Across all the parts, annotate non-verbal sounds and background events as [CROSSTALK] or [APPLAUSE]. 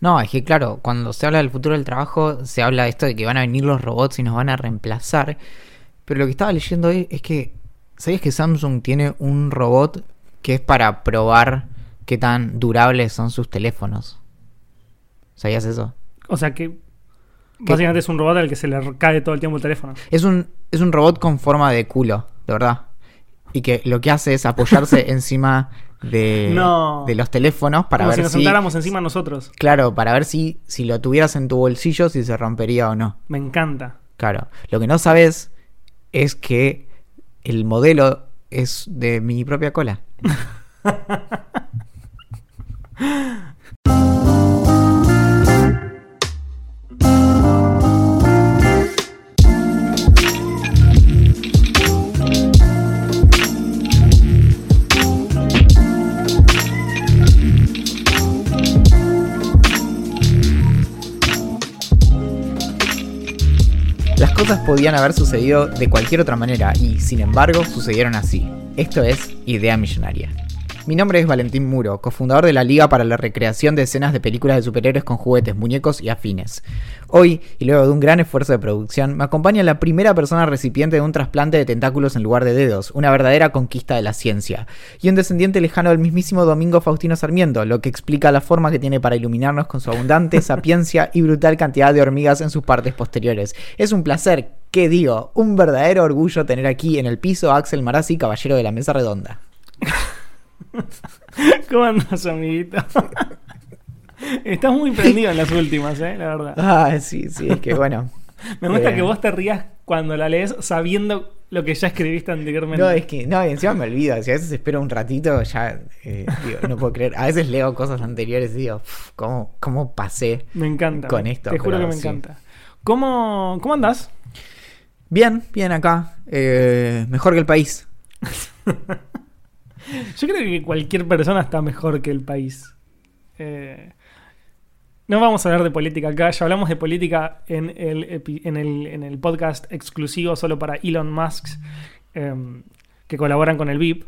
No, es que claro, cuando se habla del futuro del trabajo, se habla de esto de que van a venir los robots y nos van a reemplazar. Pero lo que estaba leyendo hoy es que, ¿sabías que Samsung tiene un robot que es para probar qué tan durables son sus teléfonos? ¿Sabías eso? O sea que básicamente es un robot al que se le cae todo el tiempo el teléfono. Es un, es un robot con forma de culo, de verdad. Y que lo que hace es apoyarse [LAUGHS] encima de, No. de los teléfonos para Como ver si nos si... sentáramos encima nosotros. Claro, para ver si, si lo tuvieras en tu bolsillo, si se rompería o no. Me encanta. Claro. Lo que no sabes es que el modelo es de mi propia cola. [LAUGHS] cosas podían haber sucedido de cualquier otra manera y, sin embargo, sucedieron así. Esto es Idea Millonaria. Mi nombre es Valentín Muro, cofundador de la Liga para la Recreación de Escenas de Películas de Superhéroes con juguetes, muñecos y afines. Hoy, y luego de un gran esfuerzo de producción, me acompaña la primera persona recipiente de un trasplante de tentáculos en lugar de dedos, una verdadera conquista de la ciencia, y un descendiente lejano del mismísimo Domingo Faustino Sarmiento, lo que explica la forma que tiene para iluminarnos con su abundante [LAUGHS] sapiencia y brutal cantidad de hormigas en sus partes posteriores. Es un placer, ¿qué digo? Un verdadero orgullo tener aquí en el piso a Axel Marazzi, caballero de la mesa redonda. [LAUGHS] [LAUGHS] ¿Cómo andas, amiguito? [LAUGHS] Estás muy prendido en las últimas, ¿eh? La verdad. Ah, sí, sí, es que bueno. [LAUGHS] Me gusta Eh, que vos te rías cuando la lees sabiendo lo que ya escribiste anteriormente. No, es que, no, y encima me olvido. Si a veces espero un ratito, ya eh, digo, no puedo creer. A veces leo cosas anteriores y digo, "Uf, ¿cómo, cómo pasé? Me encanta. Con esto, Te juro pero que me sí. encanta. ¿Cómo, ¿Cómo andás? Bien, bien acá. Eh, mejor que el país. Yo creo que cualquier persona está mejor que el país. Eh, no vamos a hablar de política acá, ya hablamos de política en el, en el, en el podcast exclusivo solo para Elon Musk em, que colaboran con el VIP,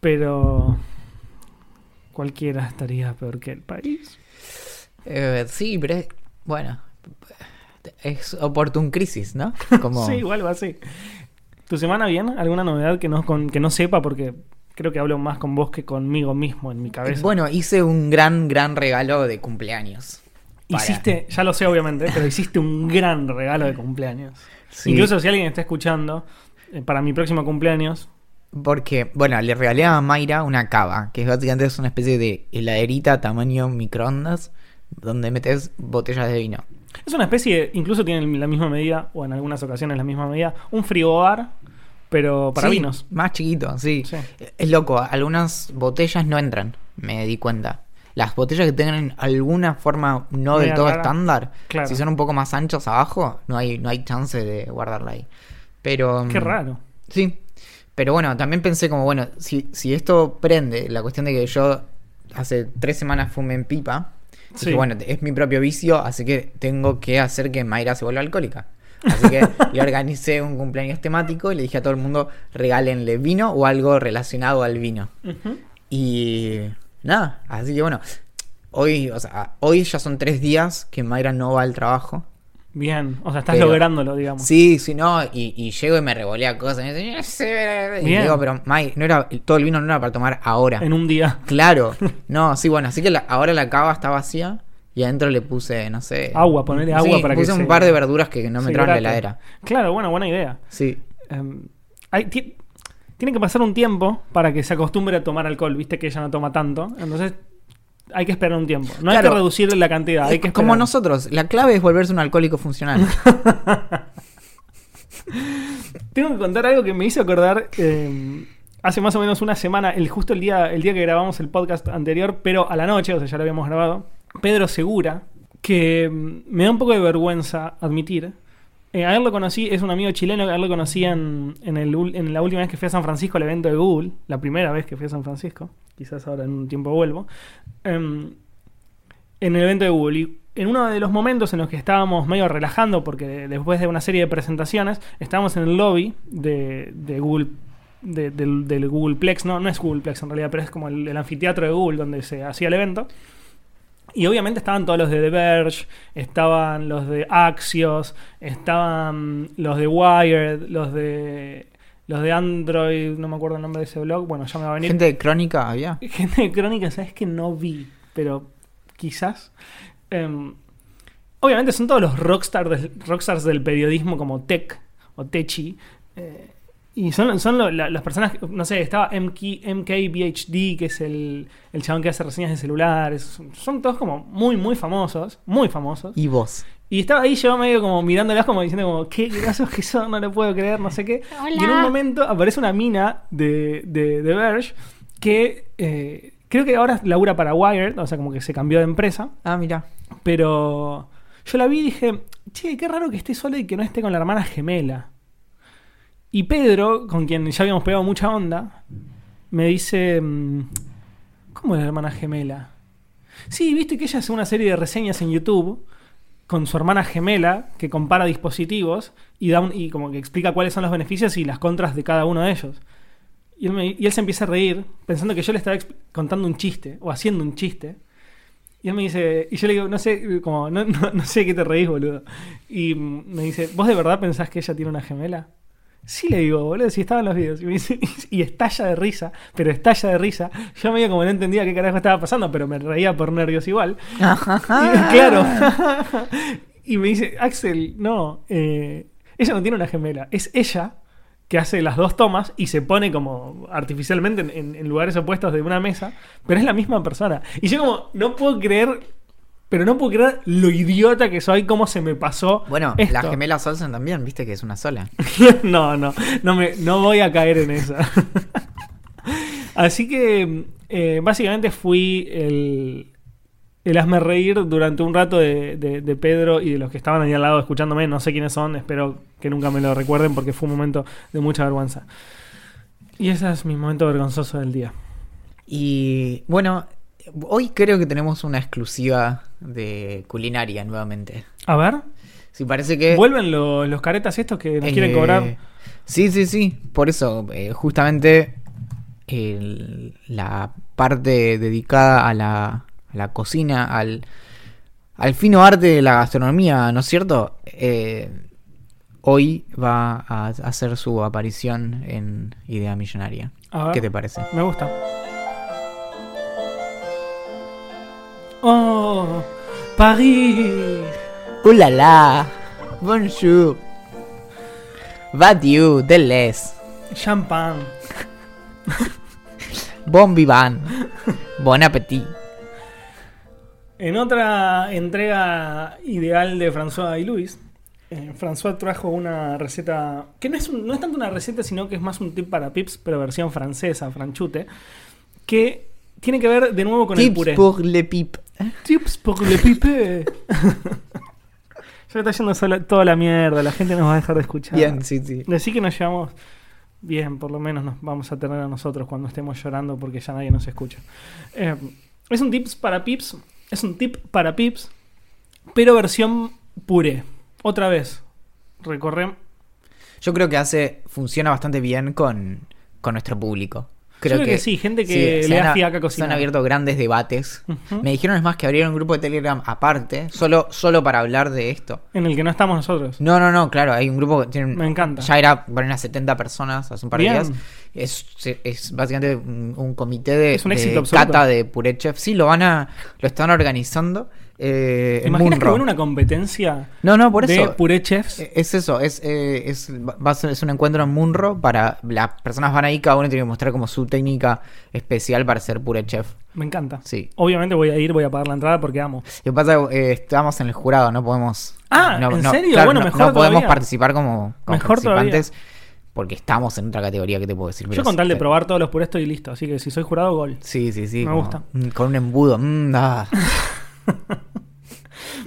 pero cualquiera estaría peor que el país. Eh, sí, pero es, bueno, es oportun crisis, ¿no? [LAUGHS] Como, Sí, igual va así. ¿Tu semana bien? ¿Alguna novedad que no, con- que no sepa? Porque creo que hablo más con vos que conmigo mismo en mi cabeza. Bueno, hice un gran, gran regalo de cumpleaños. Para- Hiciste, ya lo sé obviamente, pero hiciste un gran regalo de cumpleaños. Sí. Incluso si alguien está escuchando, eh, para mi próximo cumpleaños, Porque, bueno, le regalé a Mayra una cava, que básicamente es una especie de heladerita tamaño microondas, donde metes botellas de vino. es una especie, incluso tiene la misma medida, o en algunas ocasiones la misma medida, un frigobar, pero para Sí, vinos. Más chiquito, sí. Sí. Es loco, algunas botellas no entran, me di cuenta. Las botellas que tengan alguna forma no del todo rara. estándar, Claro. si son un poco más anchos abajo, no hay, no hay chance de guardarla ahí. Pero. Qué raro. Sí. Pero bueno, también pensé como, bueno, si, si esto prende, la cuestión de que yo hace tres semanas fumé en pipa, Sí. dije, bueno, es mi propio vicio, así que tengo que hacer que Mayra se vuelva alcohólica. Así que le organicé un cumpleaños temático y le dije a todo el mundo, regálenle vino o algo relacionado al vino. Y nada, así que bueno, hoy, o sea, hoy ya son tres días que Mayra no va al trabajo. Bien, o sea, estás Pero- lográndolo, digamos. Sí, sí, no, y, y llego y me revolea cosas. Y, me dice, y digo, pero May, no era, todo el vino no era para tomar ahora. En un día. Claro, [LAUGHS] no, sí, bueno, así que la- ahora la cava está vacía y adentro le puse, no sé. Agua, ponerle agua sí, para que puse un se- par de verduras que no me se entraban en la heladera. Claro, bueno, buena idea. Sí, Em, hay- tiene que pasar un tiempo para que se acostumbre a tomar alcohol, viste que ella no toma tanto. Entonces hay que esperar un tiempo. No hay que reducir la cantidad, hay que Es como nosotros, la clave es volverse un alcohólico funcional. [LAUGHS] Tengo que contar algo que me hizo acordar eh, hace más o menos una semana, el, justo el día, el día que grabamos el podcast anterior, pero a la noche, o sea, ya lo habíamos grabado. Pedro Segura, que mm, me da un poco de vergüenza admitir. Eh, a él lo conocí, es un amigo chileno, a él lo conocí en, en, el en la última vez que fui a San Francisco al evento de Google, la primera vez que fui a San Francisco, quizás ahora en un tiempo vuelvo, em, en el evento de Google. Y en uno de los momentos en los que estábamos medio relajando, porque después de una serie de presentaciones, estábamos en el lobby de, Google. de- del, del Googleplex, no, no es Googleplex en realidad, pero es como el anfiteatro de Google donde se hacía el evento. Y obviamente estaban todos los de The Verge, estaban los de Axios, estaban los de Wired, los de los de Android, no me acuerdo el nombre de ese blog, bueno, ya me va a venir. Gente de crónica había. [LAUGHS] Gente de Crónica, sabes que no vi, pero quizás. Em, obviamente son todos los rockstars del, rockstars del periodismo como Tech o Techi. eh, y son, son lo- la- las personas, que- no sé, estaba MK, MKBHD, que es el, el chabón que hace reseñas de celulares. Son, son todos como muy, muy famosos, muy famosos. Y vos. Y estaba ahí yo medio como mirándolas como diciendo como, qué graciosos que son, no lo puedo creer, no sé qué. Y en un momento aparece una mina de, de, de Verge que eh, creo que ahora labura para Wired, o sea, como que se cambió de empresa. Ah, mira. Pero yo la vi y dije, che, qué raro que esté sola y que no esté con la hermana gemela. Y Pedro, con quien ya habíamos pegado mucha onda, me dice, mm, ¿cómo es la hermana gemela? Sí, viste que ella hace una serie de reseñas en YouTube con su hermana gemela que compara dispositivos y, da un- y como que explica cuáles son los beneficios y las contras de cada uno de ellos. Y él, se empieza a reír pensando que yo le estaba contando un chiste o haciendo un chiste. Y él me dice, y yo le digo, no sé, como, no, no, no sé qué te reís, boludo. Y mm, me dice, ¿vos de verdad pensás que ella tiene una gemela? Sí, le digo, boludo, si estaba en los videos. Y, me dice, [LAUGHS] y estalla de risa, pero estalla de risa. Yo medio como no entendía qué carajo estaba pasando, pero me reía por nervios igual. Y, claro. [LAUGHS] y me dice, Axel, no, eh, ella no tiene una gemela, es ella que hace las dos tomas y se pone como artificialmente en, en- en lugares opuestos de una mesa, pero es la misma persona. Y yo como, no puedo creer, pero no puedo creer lo idiota que soy, cómo se me pasó. Bueno, esto. la gemela Olsen también, viste que es una sola. [LAUGHS] no, no, no, me, no voy a caer en esa. [LAUGHS] Así que eh, básicamente fui el, el hazme reír durante un rato de, de- de Pedro y de los que estaban ahí al lado escuchándome. No sé quiénes son, espero que nunca me lo recuerden porque fue un momento de mucha vergüenza. Y ese es mi momento vergonzoso del día. Y bueno, hoy creo que tenemos una exclusiva de culinaria nuevamente. A ver, Si parece que... ¿vuelven lo- los caretas estos que nos eh, quieren cobrar? Sí, sí, sí. Por eso, eh, justamente el- la parte dedicada a la, a la cocina, al, al fino arte de la gastronomía, ¿no es cierto? Eh, hoy va a hacer su aparición en Idea Millonaria. A ver. ¿Qué te parece? Me gusta. Oh, París. ¡Uh, la, la! Bonjour! Va you, de les. Champán. Bon vivant. Bon appetit. En otra entrega ideal de François y Luis, eh, François trajo una receta que no es, un- no es tanto una receta, sino que es más un tip para pips, pero versión francesa, franchute, que tiene que ver de nuevo con el Tips puré. pour le pip. Tips pour le pipe. [LAUGHS] Ya está yendo sola- toda la mierda, la gente nos va a dejar de escuchar. Bien, sí, sí. Decí que nos llevamos bien, por lo menos nos vamos a tener a nosotros cuando estemos llorando porque ya nadie nos escucha. Eh, es un tips para pips, es un tip para pips, pero versión puré. Otra vez, recorremos. Yo creo que hace, funciona bastante bien con, con nuestro público. Creo, creo que sí, gente que se le han da a- fiaca Se cocinar. han abierto grandes debates. Me dijeron es más que abrieron un grupo de Telegram aparte, solo, solo para hablar de esto. En el que no estamos nosotros. No, no, no, claro, hay un grupo que tiene... Me encanta. Ya era para unas 70 personas hace un par Bien. de días. Es, es básicamente un, un comité de, Es un de éxito absoluto. cata de Puré Chef. Sí, lo van a... Lo están organizando. Eh, ¿Te en imaginas que una competencia No, no, por de puré chefs? Eh, Es eso, es, eh, es, va a ser, es un encuentro en Munro para las personas van ahí, cada uno tiene que mostrar como su técnica especial para ser pure chef. Me encanta. Sí. Obviamente voy a ir, voy a pagar la entrada porque amo. Lo que pasa es que eh, estamos en el jurado, no podemos. Ah, no, ¿en no, serio? claro, Bueno, no- mejor no podemos todavía. participar como, como Mejor todavía. participantes porque estamos en otra categoría que te puedo decir. Yo pero con tal de probar todos los purés estoy listo, así que si soy jurado, gol. Sí, sí, sí. Me como, gusta. Con un embudo. mm, ah. [LAUGHS] [LAUGHS]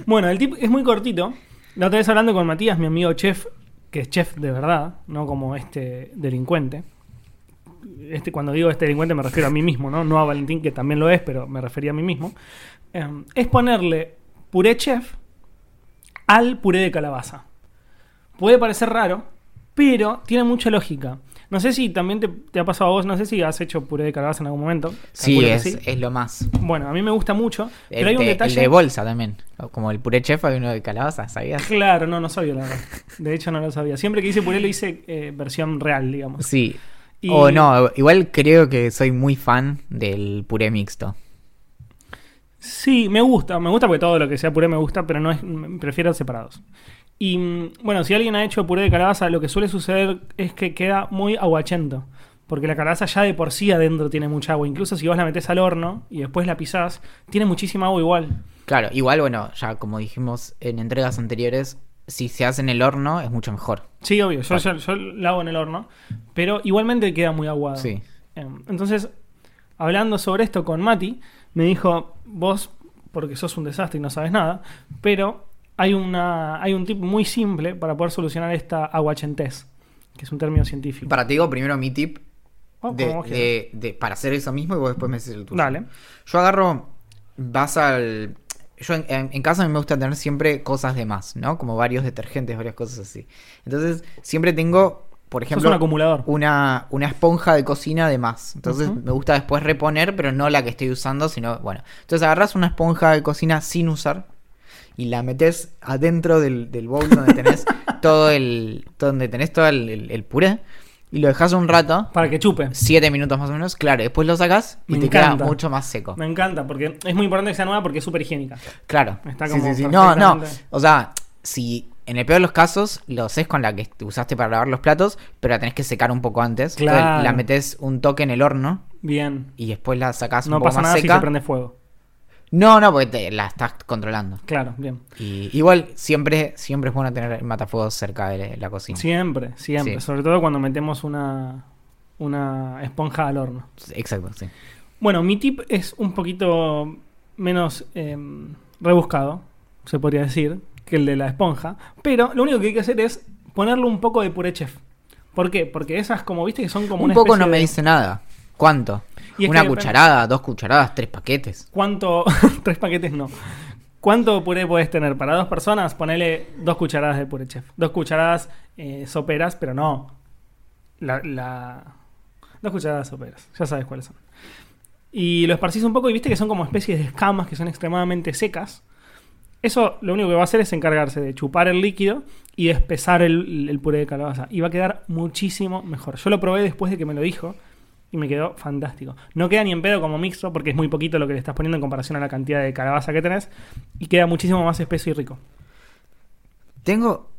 Bueno, el tip es muy cortito. La otra vez hablando con Matías, mi amigo chef, que es chef de verdad, no como este delincuente. Este, cuando digo este delincuente me refiero a mí mismo, ¿no? A Valentín, que también lo es, pero me refería a mí mismo. Eh, es ponerle puré chef al puré de calabaza. Puede parecer raro, pero tiene mucha lógica. No sé si también te, te ha pasado a vos, no sé si has hecho puré de calabaza en algún momento. Sí, es, es lo más. Bueno, a mí me gusta mucho, pero hay un de, el detalle... de bolsa también. Como el puré chef hay uno de calabaza, ¿sabías? Claro, no, no sabía la verdad. De hecho, no lo sabía. Siempre que hice puré lo hice eh, versión real, digamos. Sí. Y- O no, igual creo que soy muy fan del puré mixto. Sí, me gusta, me gusta porque todo lo que sea puré me gusta, pero no es, prefiero separados. Y mm, bueno, si alguien ha hecho puré de calabaza, lo que suele suceder es que queda muy aguachento. Porque la calabaza ya de por sí adentro tiene mucha agua. Incluso si vos la metés al horno y después la pisás, tiene muchísima agua igual. Claro, igual, bueno, ya como dijimos en entregas anteriores, si se hace en el horno es mucho mejor. Sí, obvio, yo, yo, yo la hago en el horno, pero igualmente queda muy aguado. Sí. Em, Entonces, hablando sobre esto con Mati, me dijo, vos, porque sos un desastre y no sabes nada, pero hay, una, hay un tip muy simple para poder solucionar esta aguachentez, que es un término científico. Para ti digo primero mi tip Oh, de, para hacer eso mismo y vos después me haces el tuyo. Dale. Yo agarro, vas al... Yo en, en- en casa a mí me gusta tener siempre cosas de más, ¿no? Como varios detergentes, varias cosas así. Entonces, siempre tengo, por ejemplo, un acumulador. una, una esponja de cocina de más. Entonces, me gusta después reponer, pero no la que estoy usando, sino, bueno. Entonces, agarras una esponja de cocina sin usar y la metes adentro del, del bowl donde tenés [LAUGHS] todo el... donde tenés todo el, el- el puré y lo dejas un rato. Para que chupe. Siete minutos más o menos, claro, después lo sacas y Me te encanta. queda mucho más seco. Me encanta, porque es muy importante que sea nueva porque es súper higiénica. Claro. Está Sí, como sí, sí. No, no. perfectamente- O sea, si en el peor de los casos lo haces con la que usaste para lavar los platos, pero la tenés que secar un poco antes. Claro. Entonces, la metes un toque en el horno Bien. y después la sacás No un poco pasa más nada si se prende fuego. No, no, porque te- la estás controlando. Claro, bien. Y igual siempre, siempre es bueno tener el matafuegos cerca de la cocina. Siempre, siempre. Sí. Sobre todo cuando metemos una, una esponja al horno. Exacto, sí. Bueno, mi tip es un poquito menos eh, rebuscado, se podría decir, que el de la esponja. Pero lo único que hay que hacer es ponerle un poco de puré chef. ¿Por qué? Porque esas, como viste, que son como un una poco no me dice nada. ¿Cuánto? Y Una depende- cucharada, dos cucharadas, tres paquetes. ¿Cuánto? [LAUGHS] Tres paquetes no. ¿Cuánto puré puedes tener? Para dos personas, ponele dos cucharadas de puré chef. Dos cucharadas eh, soperas, pero no. La, la- Dos cucharadas soperas. Ya sabes cuáles son. Y lo esparcís un poco y viste que son como especies de escamas que son extremadamente secas. Eso lo único que va a hacer es encargarse de chupar el líquido y de espesar el, el puré de calabaza. Y va a quedar muchísimo mejor. Yo lo probé después de que me lo dijo y me quedó fantástico. No queda ni en pedo como mixto porque es muy poquito lo que le estás poniendo en comparación a la cantidad de calabaza que tenés y queda muchísimo más espeso y rico. Tengo.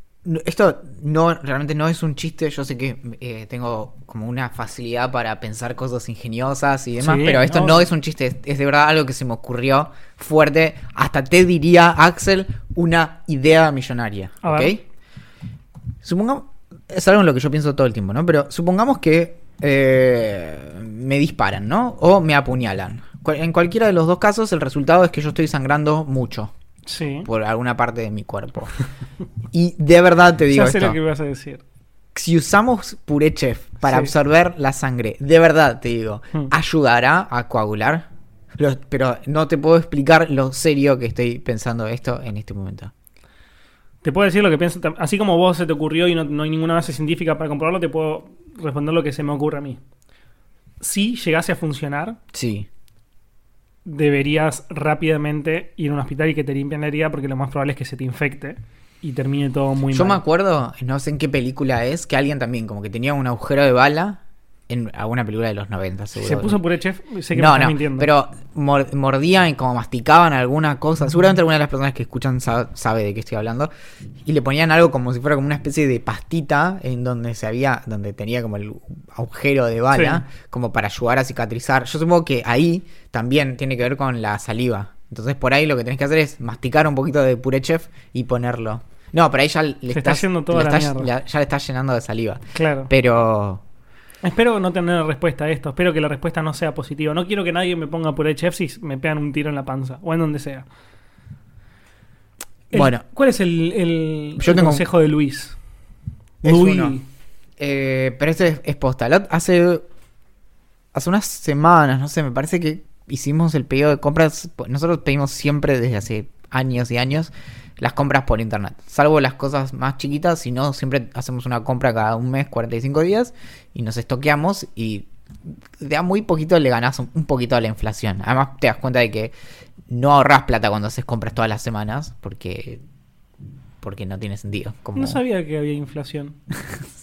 Esto no realmente no es un chiste. Yo sé que eh, tengo como una facilidad para pensar cosas ingeniosas y demás, Sí, pero esto no. no. es un chiste. Es, es de verdad algo que se me ocurrió fuerte. Hasta te diría, Axel, una idea millonaria. A ¿Ok? ver. Supongamos. Es algo en lo que yo pienso todo el tiempo, ¿no? Pero supongamos que eh, me disparan, ¿no? O me apuñalan. En cualquiera de los dos casos, el resultado es que yo estoy sangrando mucho Sí. por alguna parte de mi cuerpo. Y de verdad te [LAUGHS] digo ya sé esto. lo que a decir. Si usamos puré chef para Sí. absorber la sangre, de verdad te digo, Hmm. ¿ayudará a coagular? Pero no te puedo explicar lo serio que estoy pensando esto en este momento. Te puedo decir lo que pienso. Así como vos se te ocurrió y no, no hay ninguna base científica para comprobarlo, te puedo responder lo que se me ocurre a mí. Si llegase a funcionar, Sí. deberías rápidamente ir a un hospital y que te limpien la herida porque lo más probable es que se te infecte y termine todo muy Yo me mal. acuerdo, no sé en qué película es, que alguien también como que tenía un agujero de bala en alguna película de los 90, seguro. Se puso puré chef, sé que me no, estás no, mintiendo. pero mor- mordían y como masticaban alguna cosa. Seguramente alguna de las personas que escuchan sa- sabe de qué estoy hablando. Y le ponían algo como si fuera como una especie de pastita en donde se había, donde tenía como el agujero de bala, como para ayudar a cicatrizar. Yo supongo que ahí también tiene que ver con la saliva. Entonces por ahí lo que tenés que hacer es masticar un poquito de puré chef y ponerlo. No, pero ahí ya le Se está yendo toda le la estás- ya, ya le estás llenando de saliva. Claro. Pero Espero no tener respuesta a esto. Espero que la respuesta no sea positiva. No quiero que nadie me ponga puré chef si me pegan un tiro en la panza o en donde sea. El- Bueno. ¿Cuál es el, el- Yo el tengo- consejo de Luis? Es Luis. uno. Eh, pero este es, es posta. La- Hace, hace unas semanas, no sé, me parece que hicimos el pedido de compras. Nosotros pedimos siempre desde hace años y años las compras por internet. Salvo las cosas más chiquitas, si no, siempre hacemos una compra cada un mes, 45 días, y nos estoqueamos y de a muy poquito le ganás un, poquito a la inflación. Además te das cuenta de que no ahorras plata cuando haces compras todas las semanas, porque porque no tiene sentido. Como... No sabía que había inflación. [LAUGHS]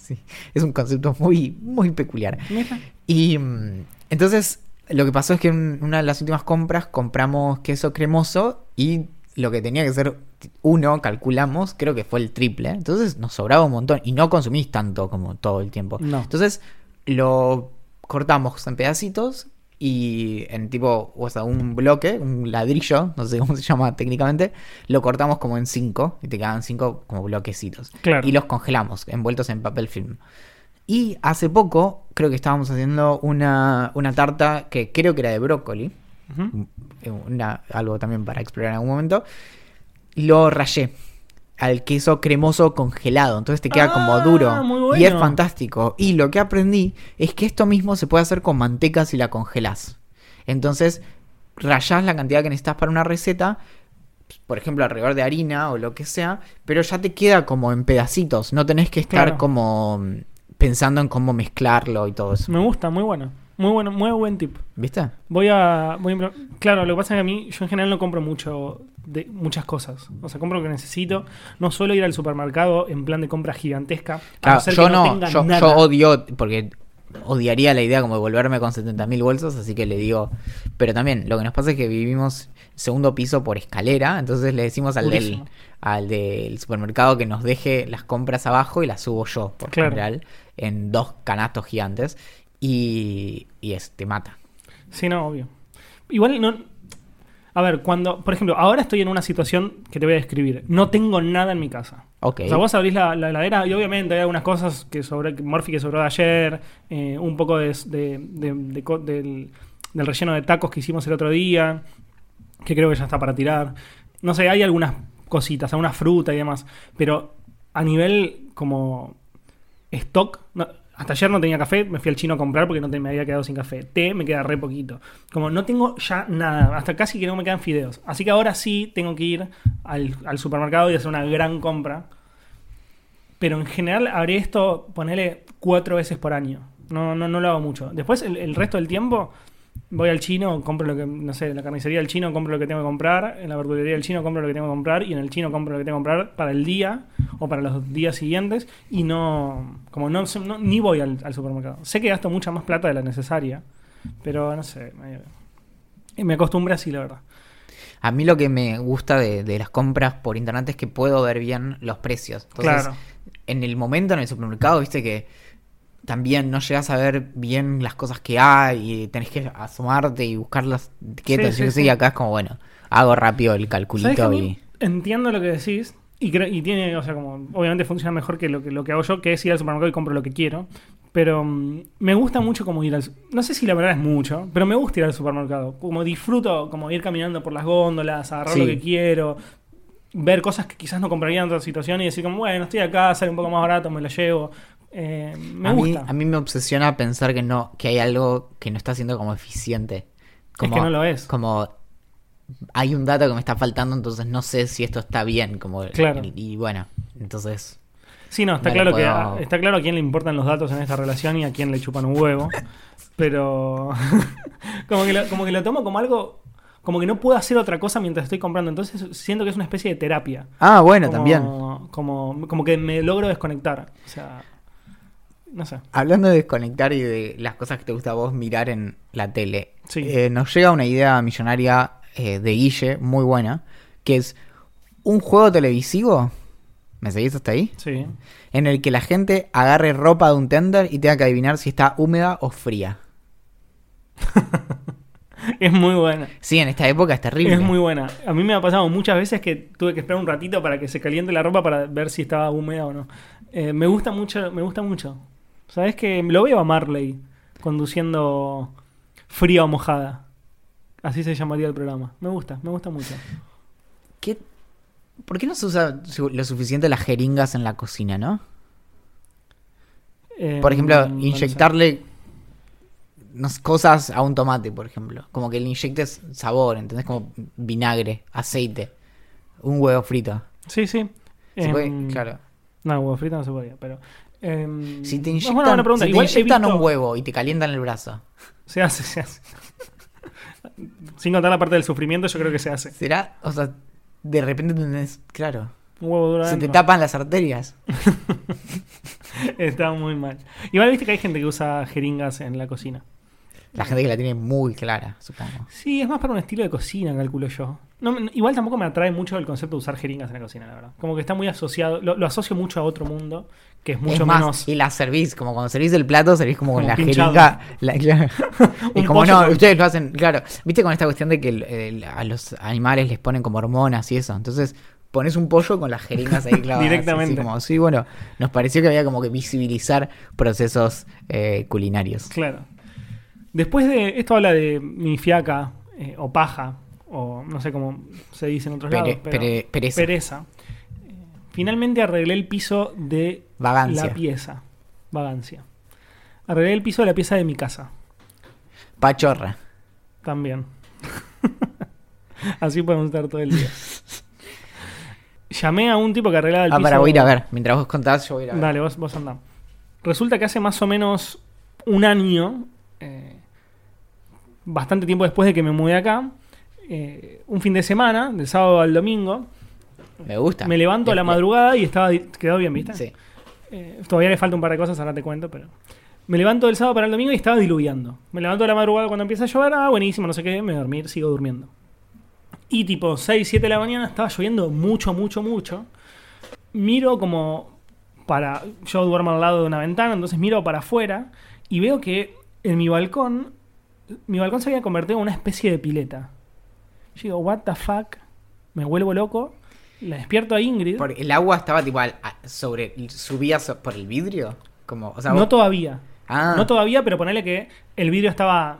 Sí, es un concepto muy, muy peculiar. Mira. Y mm, entonces lo que pasó es que en una de las últimas compras compramos queso cremoso y lo que tenía que ser uno, calculamos, creo que fue el triple. Entonces nos sobraba un montón y no consumís tanto como todo el tiempo. No. Entonces lo cortamos en pedacitos y en tipo, o sea, un bloque, un ladrillo, no sé cómo se llama técnicamente, lo cortamos como en cinco y te quedaban cinco como bloquecitos. Claro. Y los congelamos, envueltos en papel film. Y hace poco, creo que estábamos haciendo una, una tarta que creo que era de brócoli, Ujú. una- algo también para explorar en algún momento. Lo rayé al queso cremoso congelado, entonces te queda como Ah, duro muy bueno. y es fantástico. Y lo que aprendí es que esto mismo se puede hacer con manteca si la congelás. Entonces, rayás la cantidad que necesitas para una receta, por ejemplo, alrededor de harina o lo que sea, pero ya te queda como en pedacitos, no tenés que estar Claro. como mm, pensando en cómo mezclarlo y todo eso. Me gusta, muy bueno. Muy bueno, muy buen tip. ¿Viste? Voy a, voy a impro- Claro, lo que pasa es que a mí, yo en general no compro mucho de muchas cosas. O sea, compro lo que necesito. No suelo ir al supermercado en plan de compra gigantesca. A Claro, no yo no, yo, odio, porque odiaría la idea como de volverme con 70.000 bolsos, así que le digo, pero también lo que nos pasa es que vivimos segundo piso por escalera, entonces le decimos al del, al del supermercado que nos deje las compras abajo y las subo yo, por Claro. general, en dos canastos gigantes, y, y es, te mata. Sí, no, obvio. Igual no. A ver, cuando. Por ejemplo, ahora estoy en una situación que te voy a describir. No tengo nada en mi casa. Ok. O sea, vos abrís la, la heladera y obviamente hay algunas cosas que sobre que Morphy que sobró de ayer, eh, un poco de, de- de- del, del relleno de tacos que hicimos el otro día, que creo que ya está para tirar. No sé, hay algunas cositas, alguna fruta y demás, pero a nivel como stock, no- hasta ayer no tenía café, me fui al chino a comprar porque no te- me había quedado sin café. Té me queda re poquito. Como no tengo ya nada, hasta casi que no me quedan fideos. Así que ahora sí tengo que ir al, supermercado y hacer una gran compra. Pero en general haré esto, ponele cuatro veces por año. No, no, no lo hago mucho. Después, el resto del tiempo, voy al chino, compro lo que, no sé, en la carnicería del chino compro lo que tengo que comprar, en la verdulería del chino compro lo que tengo que comprar, y en el chino compro lo que tengo que comprar para el día o para los días siguientes, y no, como no, no- ni voy al, al supermercado. Sé que gasto mucha más plata de la necesaria, pero no sé, me, me acostumbré así, la verdad. A mí lo que me gusta de, de las compras por internet es que puedo ver bien los precios. Entonces, Claro. en el momento en el supermercado, viste que también no llegas a ver bien las cosas que hay y tenés que asomarte y buscar las etiquetas. Sí, sí, y acá es como, bueno, hago rápido el ¿Sabes que calculito y. Entiendo lo que decís. Y, creo- y tiene, o sea, como, obviamente funciona mejor que lo que, lo que hago yo, que es ir al supermercado y compro lo que quiero. Pero mm, me gusta mucho como ir al... No sé si la verdad es mucho, pero me gusta ir al supermercado. Como disfruto como ir caminando por las góndolas, agarrar Sí. lo que quiero, ver cosas que quizás no compraría en otra situación y decir como, bueno, estoy acá, sale un poco más barato, me lo llevo. Eh, me a, mí, gusta. a mí me obsesiona pensar que no, que hay algo que no está siendo como eficiente. Como, que no lo es. Como hay un dato que me está faltando, entonces no sé si esto está bien. Como, Claro. y, y bueno, entonces. Sí, no, está No claro que puedo- está claro a quién le importan los datos en esta relación y a quién le chupan un huevo. [LAUGHS] Pero [LAUGHS] como, que lo, como que lo tomo como algo, como que no puedo hacer otra cosa mientras estoy comprando. Entonces siento que es una especie de terapia. Ah, bueno, Como- también. Como, como que me logro desconectar. O sea, no sé. Hablando de desconectar y de las cosas que te gusta a vos mirar en la tele, Sí. eh, nos llega una idea millonaria eh, de Guille, muy buena, que es un juego televisivo, ¿me seguís hasta ahí? Sí. En el que la gente agarre ropa de un tender y tenga que adivinar si está húmeda o fría. [LAUGHS] Es muy buena. Sí, en esta época es terrible. Es muy buena. A mí me ha pasado muchas veces que tuve que esperar un ratito para que se caliente la ropa para ver si estaba húmeda o no. Eh, me gusta mucho, me gusta mucho. ¿Sabes que Lo veo a Marley conduciendo fría o mojada. Así se llamaría el programa. Me gusta, me gusta mucho. ¿Qué ¿Por qué no se usa lo suficiente las jeringas en la cocina, no? Eh, Por ejemplo, no lo sé. inyectarle sé, cosas a un tomate, por ejemplo. Como que le inyectes sabor, ¿entendés? Como vinagre, aceite, un huevo frito. Sí, sí. Se puede- Em, claro. No, huevo frito no se podía, pero. Em, Si te inyectan, una buena pregunta. si te Igual he inyectan visto- un huevo y te calientan el brazo, [LAUGHS] Se hace, se hace. Sin contar la parte del sufrimiento, yo creo que se hace. ¿será? O sea, de repente tenés, claro, Un huevo se te tapan las arterias. [LAUGHS] Está muy mal. Igual viste que hay gente que usa jeringas en la cocina. La gente que la tiene muy clara, supongo. Sí, es más para un estilo de cocina, calculo yo. No, igual tampoco me atrae mucho el concepto de usar jeringas en la cocina, la verdad. Como que está muy asociado, lo, lo asocio mucho a otro mundo, que es mucho es más, menos... y la servís, como cuando servís el plato, servís como con la jeringa. la- claro. [LAUGHS] Un como no, con- ustedes lo hacen, claro. Viste con esta cuestión de que el- el- a los animales les ponen como hormonas y eso. Entonces pones un pollo con las jeringas ahí [LAUGHS] clavadas. Directamente. así como, sí, bueno, nos pareció que había como que visibilizar procesos eh, culinarios. Claro. Después de... Esto habla de mi fiaca, eh, o paja, o no sé cómo se dice en otros Pere- lados, pero pere- pereza. pereza. Finalmente arreglé el piso de Vagancia. la pieza. Vagancia. Arreglé el piso de la pieza de mi casa. Pachorra. También. [LAUGHS] Así podemos estar todo el día. Llamé a un tipo que arreglaba el Ah, piso. para voy a ir a ver. Mientras vos contás, yo voy a ir a ver. Dale, vos, vos andá. Resulta que hace más o menos un año, eh, bastante tiempo después de que me mudé acá, eh, un fin de semana, del sábado al domingo, Me gusta. me levanto a la madrugada y estaba. Quedó bien, ¿viste? Sí. Eh, todavía le falta un par de cosas, ahora te cuento, pero. Me levanto del sábado para el domingo y estaba diluviando. Me levanto a la madrugada cuando empieza a llover, ah, buenísimo, no sé qué, me voy a dormir, sigo durmiendo. Y tipo 6, 7 de la mañana estaba lloviendo mucho, mucho, mucho. Miro como para. Yo duermo al lado de una ventana, entonces miro para afuera y veo que en mi balcón. Mi balcón se había convertido en una especie de pileta. Yo digo, ¿What the fuck? Me vuelvo loco. La despierto a Ingrid. Porque el agua estaba tipo al- a- sobre. subía so- por el vidrio. Como, o sea, no vos- todavía. Ah, No todavía, pero ponele que el vidrio estaba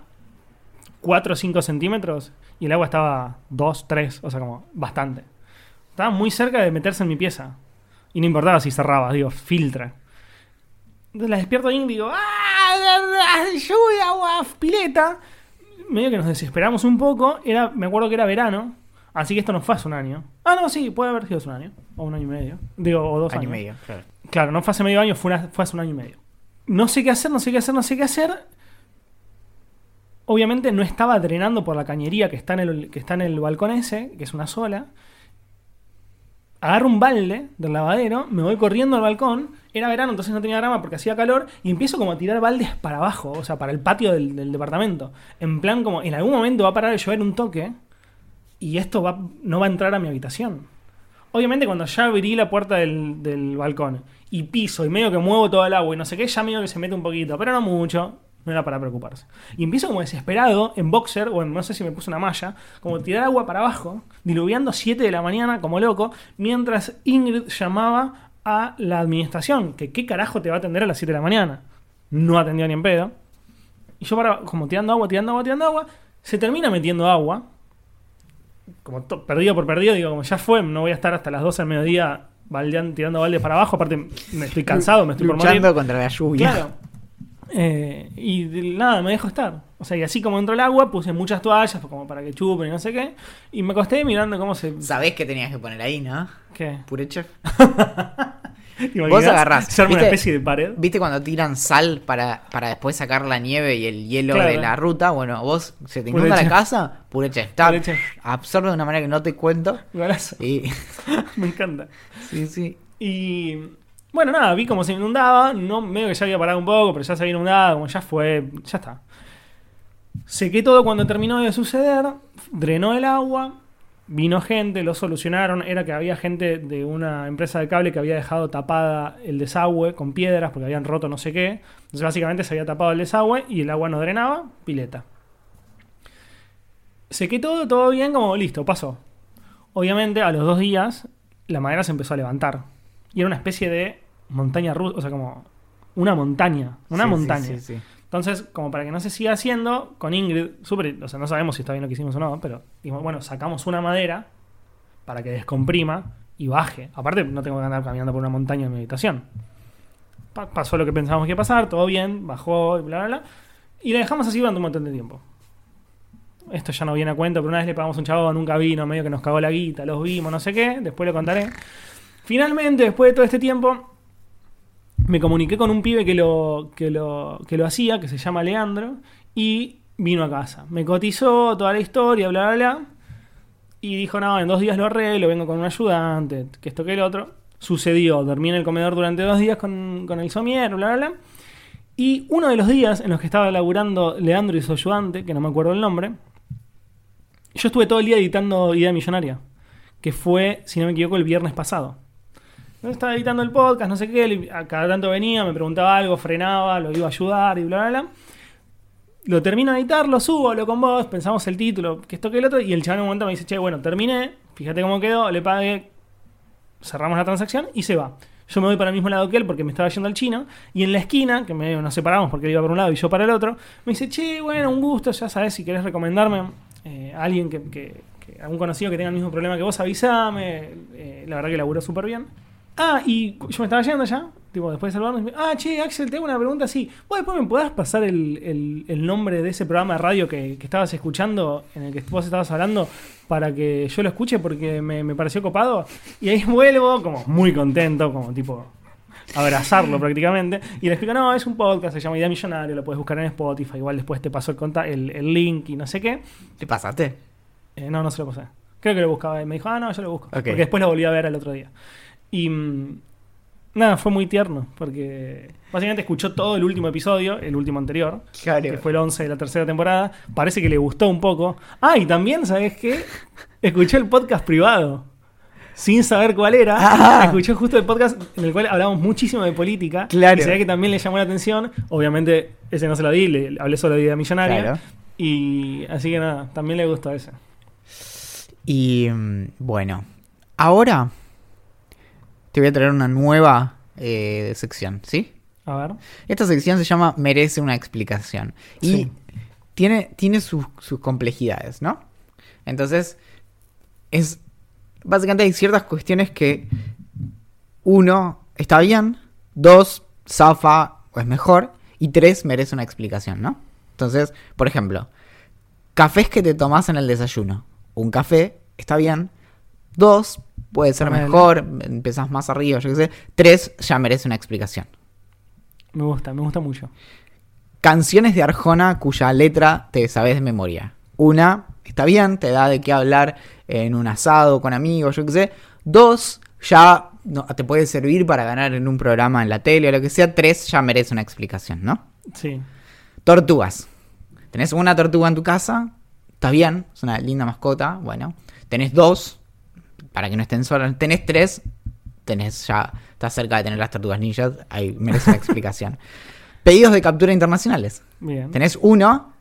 4 o 5 centímetros y el agua estaba 2, 3, o sea, como bastante. Estaba muy cerca de meterse en mi pieza. Y no importaba si cerraba, digo, filtra. Entonces la despierto y digo, ¡ah! ¡Lluvia, agua, pileta! Medio que nos desesperamos un poco. Era, me acuerdo que era verano, así que esto no fue hace un año. Ah, no, sí, puede haber sido hace un año. O un año y medio. Digo, o dos año y años. medio. Claro. Claro, no fue hace medio año, fue, una- fue hace un año y medio. No sé qué hacer, no sé qué hacer, no sé qué hacer. Obviamente no estaba drenando por la cañería que está en el, que está en el balcón ese, que es una sola. Agarro un balde del lavadero, me voy corriendo al balcón. Era verano, entonces no tenía grama porque hacía calor. Y empiezo como a tirar baldes para abajo, o sea, para el patio del, del departamento. En plan, como en algún momento va a parar de llover un toque. Y esto va, no va a entrar a mi habitación. Obviamente cuando ya abrí la puerta del, del balcón y piso y medio que muevo todo el agua y no sé qué, ya medio que se mete un poquito, pero no mucho, no era para preocuparse. Y empiezo como desesperado, en boxer, o en, no sé si me puse una malla, como tirar agua para abajo, diluviando 7 de la mañana como loco, mientras Ingrid llamaba a la administración, que qué carajo te va a atender a las 7 de la mañana. No atendió ni en pedo. Y yo para, como tirando agua, tirando agua, tirando agua, se termina metiendo agua, como perdido por perdido, digo, como ya fue, no voy a estar hasta las 12 del mediodía baldean- tirando baldes para abajo, aparte me estoy cansado, me estoy por morir. Luchando contra la lluvia. Claro. Eh, y nada, me dejo estar. O sea, y así como entró el agua, puse muchas toallas como para que chupen y no sé qué. Y me acosté mirando cómo se. Sabés que tenías que poner ahí, ¿no? ¿Qué? Pure [LAUGHS] chef. ¿Te imaginas? agarrás, Se arma una ¿viste? especie de pared. ¿Viste cuando tiran sal para, para después sacar la nieve y el hielo Claro. de la ruta? Bueno, vos se te inunda la casa, pure chef. Está-. Absorbe de una manera que no te cuento. Y [LAUGHS] Me encanta. sí, sí. Y bueno, nada, vi cómo se inundaba. No, medio que ya había parado un poco, pero ya se había inundado, como ya fue, ya está. Sequé todo cuando terminó de suceder, drenó el agua, vino gente, lo solucionaron. Era que había gente de una empresa de cable que había dejado tapada el desagüe con piedras porque habían roto no sé qué. Entonces, básicamente se había tapado el desagüe y el agua no drenaba, pileta. Sequé todo, todo bien, como listo, pasó. Obviamente, a los dos días, la madera se empezó a levantar. Y era una especie de montaña rusa, o sea, como una montaña. Una sí, montaña. Sí, sí, Entonces, como para que no se siga haciendo, con Ingrid, súper, o sea, no sabemos si está bien lo que hicimos o no, pero bueno, sacamos una madera para que descomprima y baje. Aparte, no tengo que andar caminando por una montaña en mi habitación. Pa- pasó lo que pensábamos que iba a pasar, todo bien, bajó y bla, bla, bla. Y la dejamos así durante un montón de tiempo. Esto ya no viene a cuento, pero una vez le pagamos un chavo, nunca vino, medio que nos cagó la guita, los vimos, no sé qué, después lo contaré. Finalmente, después de todo este tiempo, me comuniqué con un pibe que lo, que lo, que lo hacía, que se llama Leandro, y vino a casa. Me cotizó toda la historia, bla, bla, bla. Y dijo, no, en dos días lo arreglo, vengo con un ayudante, que esto que el otro. Sucedió, dormí en el comedor durante dos días con, con el somier, bla, bla, bla. Y uno de los días en los que estaba laburando Leandro y su ayudante, que no me acuerdo el nombre, yo estuve todo el día editando Idea Millonaria, que fue, si no me equivoco, el viernes pasado. Yo estaba editando el podcast, no sé qué, cada tanto venía, me preguntaba algo, frenaba, lo iba a ayudar y bla, bla, bla. Lo termino de editar, lo subo, hablo con vos, pensamos el título, que esto que el otro, y el chaval en un momento me dice, che, bueno, terminé, fíjate cómo quedó, le pagué, cerramos la transacción y se va. Yo me voy para el mismo lado que él porque me estaba yendo al chino. Y en la esquina, que medio nos separamos porque él iba por un lado y yo para el otro, me dice, che, bueno, un gusto, ya sabes, si querés recomendarme eh, a alguien que, que- que- algún conocido que tenga el mismo problema que vos, avísame. Eh, la verdad que laburó súper bien. Ah, y yo me estaba yendo ya, tipo, después de saludarme, ah, che, Axel, te hago una pregunta así. ¿Vos después me podás pasar el, el- el nombre de ese programa de radio que, que estabas escuchando, en el que vos estabas hablando, para que yo lo escuche porque me, me pareció copado? Y ahí [LAUGHS] vuelvo, como muy contento, como tipo, abrazarlo prácticamente. Y le explico, no, es un podcast, se llama Idea Millonario, lo puedes buscar en Spotify, igual después te paso el, conta- el, el link y no sé qué. ¿Te pasaste? Eh, no, no se lo pasé. Creo que lo buscaba y me dijo, ah, no, yo lo busco. Ok. Porque después lo volví a ver el otro día. Y mm, nada, fue muy tierno, porque básicamente escuchó todo el último episodio, el último anterior, Claro. que fue el 11 de la tercera temporada. Parece que le gustó un poco. Ah, y también, ¿sabes qué? Escuché el podcast privado. Sin saber cuál era, Ah. escuché justo el podcast en el cual hablamos muchísimo de política. Claro. Y se ve que también le llamó la atención. Obviamente, ese no se lo di, le hablé solo de vida millonaria. Claro. Y así que nada, también le gustó ese. Y mm, bueno, ahora te voy a traer una nueva eh, sección, ¿sí? A ver. Esta sección se llama Merece una explicación. Y Sí. tiene, tiene sus, sus complejidades, ¿no? Entonces, es. Básicamente hay ciertas cuestiones que. Uno, está bien. Dos, zafa o es mejor. Y tres, merece una explicación, ¿no? Entonces, por ejemplo, cafés que te tomas en el desayuno. Un café, está bien. Dos, puede ser Ponele. mejor. Empezás más arriba, yo qué sé. Tres, ya merece una explicación. Me gusta, me gusta mucho. Canciones de Arjona cuya letra te sabes de memoria. Una, está bien, te da de qué hablar en un asado con amigos, yo qué sé. Dos, ya no, te puede servir para ganar en un programa en la tele o lo que sea. Tres, ya merece una explicación, ¿no? Sí. Tortugas. Tenés una tortuga en tu casa, está bien, es una linda mascota, bueno. Tenés dos, para que no estén solas. Tenés tres, tenés ya, estás cerca de tener las tortugas ninjas, ahí merece una explicación. [LAUGHS] Pedidos de captura internacionales. Bien. Tenés uno,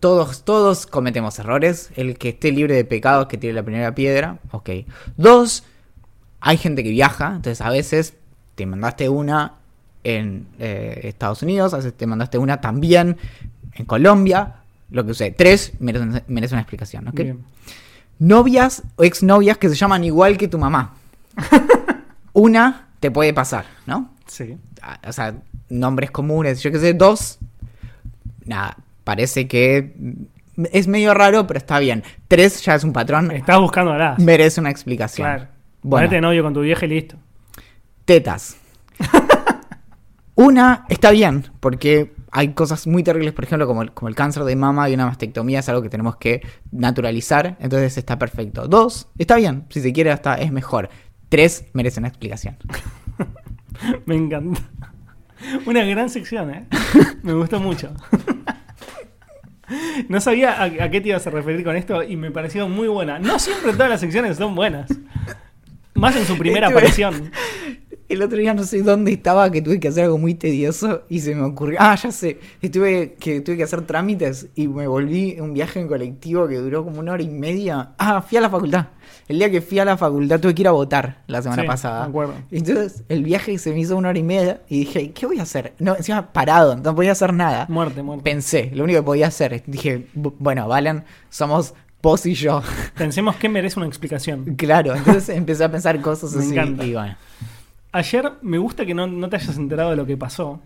todos, todos cometemos errores. El que esté libre de pecados que tire la primera piedra, ok. Dos, hay gente que viaja, entonces a veces te mandaste una en eh, Estados Unidos, a veces te mandaste una también en Colombia, lo que usé. Tres, merece, merece una explicación, ¿ok? Bien. Novias o exnovias que se llaman igual que tu mamá. [LAUGHS] una te puede pasar, ¿no? Sí. O sea, nombres comunes, yo qué sé, dos, nada, parece que es medio raro, pero está bien. Tres ya es un patrón, Estás buscando alas. merece una explicación. Claro. Bueno, Ponete novio con tu vieja y listo. tetas. [LAUGHS] Una está bien, porque hay cosas muy terribles, por ejemplo, como el, como el cáncer de mama y una mastectomía, es algo que tenemos que naturalizar, entonces está perfecto. Dos, está bien, si se quiere hasta es mejor. Tres, merece una explicación. [LAUGHS] Me encanta. Una gran sección, ¿eh? Me gustó mucho. [LAUGHS] No sabía a, a qué te ibas a referir con esto y me pareció muy buena. No siempre todas las secciones son buenas. Más en su primera aparición. [LAUGHS] El otro día no sé dónde estaba que tuve que hacer algo muy tedioso y se me ocurrió. Ah, ya sé. Estuve que tuve que hacer trámites y me volví un viaje en colectivo que duró como una hora y media. Ah, fui a la facultad. El día que fui a la facultad tuve que ir a votar la semana Sí, pasada. me acuerdo. Entonces el viaje se me hizo una hora y media y dije, ¿qué voy a hacer? No, encima parado, no podía hacer nada. Muerte, muerte. Pensé, lo único que podía hacer, dije, "Bu- bueno, Valen, somos vos y yo. Pensemos que merece una explicación. Claro, entonces [LAUGHS] empecé a pensar cosas Me así. encanta. Y bueno. Ayer me gusta que no, no te hayas enterado de lo que pasó.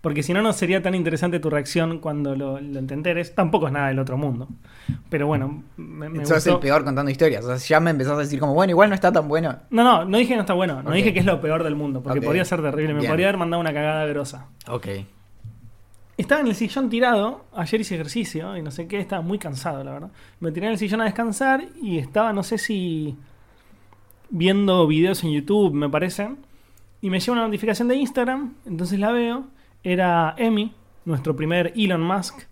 Porque si no, no sería tan interesante tu reacción cuando lo, lo te enteres. Tampoco es nada del otro mundo. Pero bueno, me, me Sos el gustó. peor contando historias. O sea, ya me empezás a decir como, bueno, igual no está tan bueno. No, no, no dije que no está bueno. No dije que es lo peor del mundo. Porque podría ser terrible. Me Bien. podría haber mandado una cagada grosa. Ok. Estaba en el sillón tirado, ayer hice ejercicio y no sé qué, estaba muy cansado, la verdad. Me tiré en el sillón a descansar y estaba, no sé si viendo videos en YouTube, me parece. Y me llega una notificación de Instagram, entonces la veo. Era Emi, nuestro primer Elon Musk,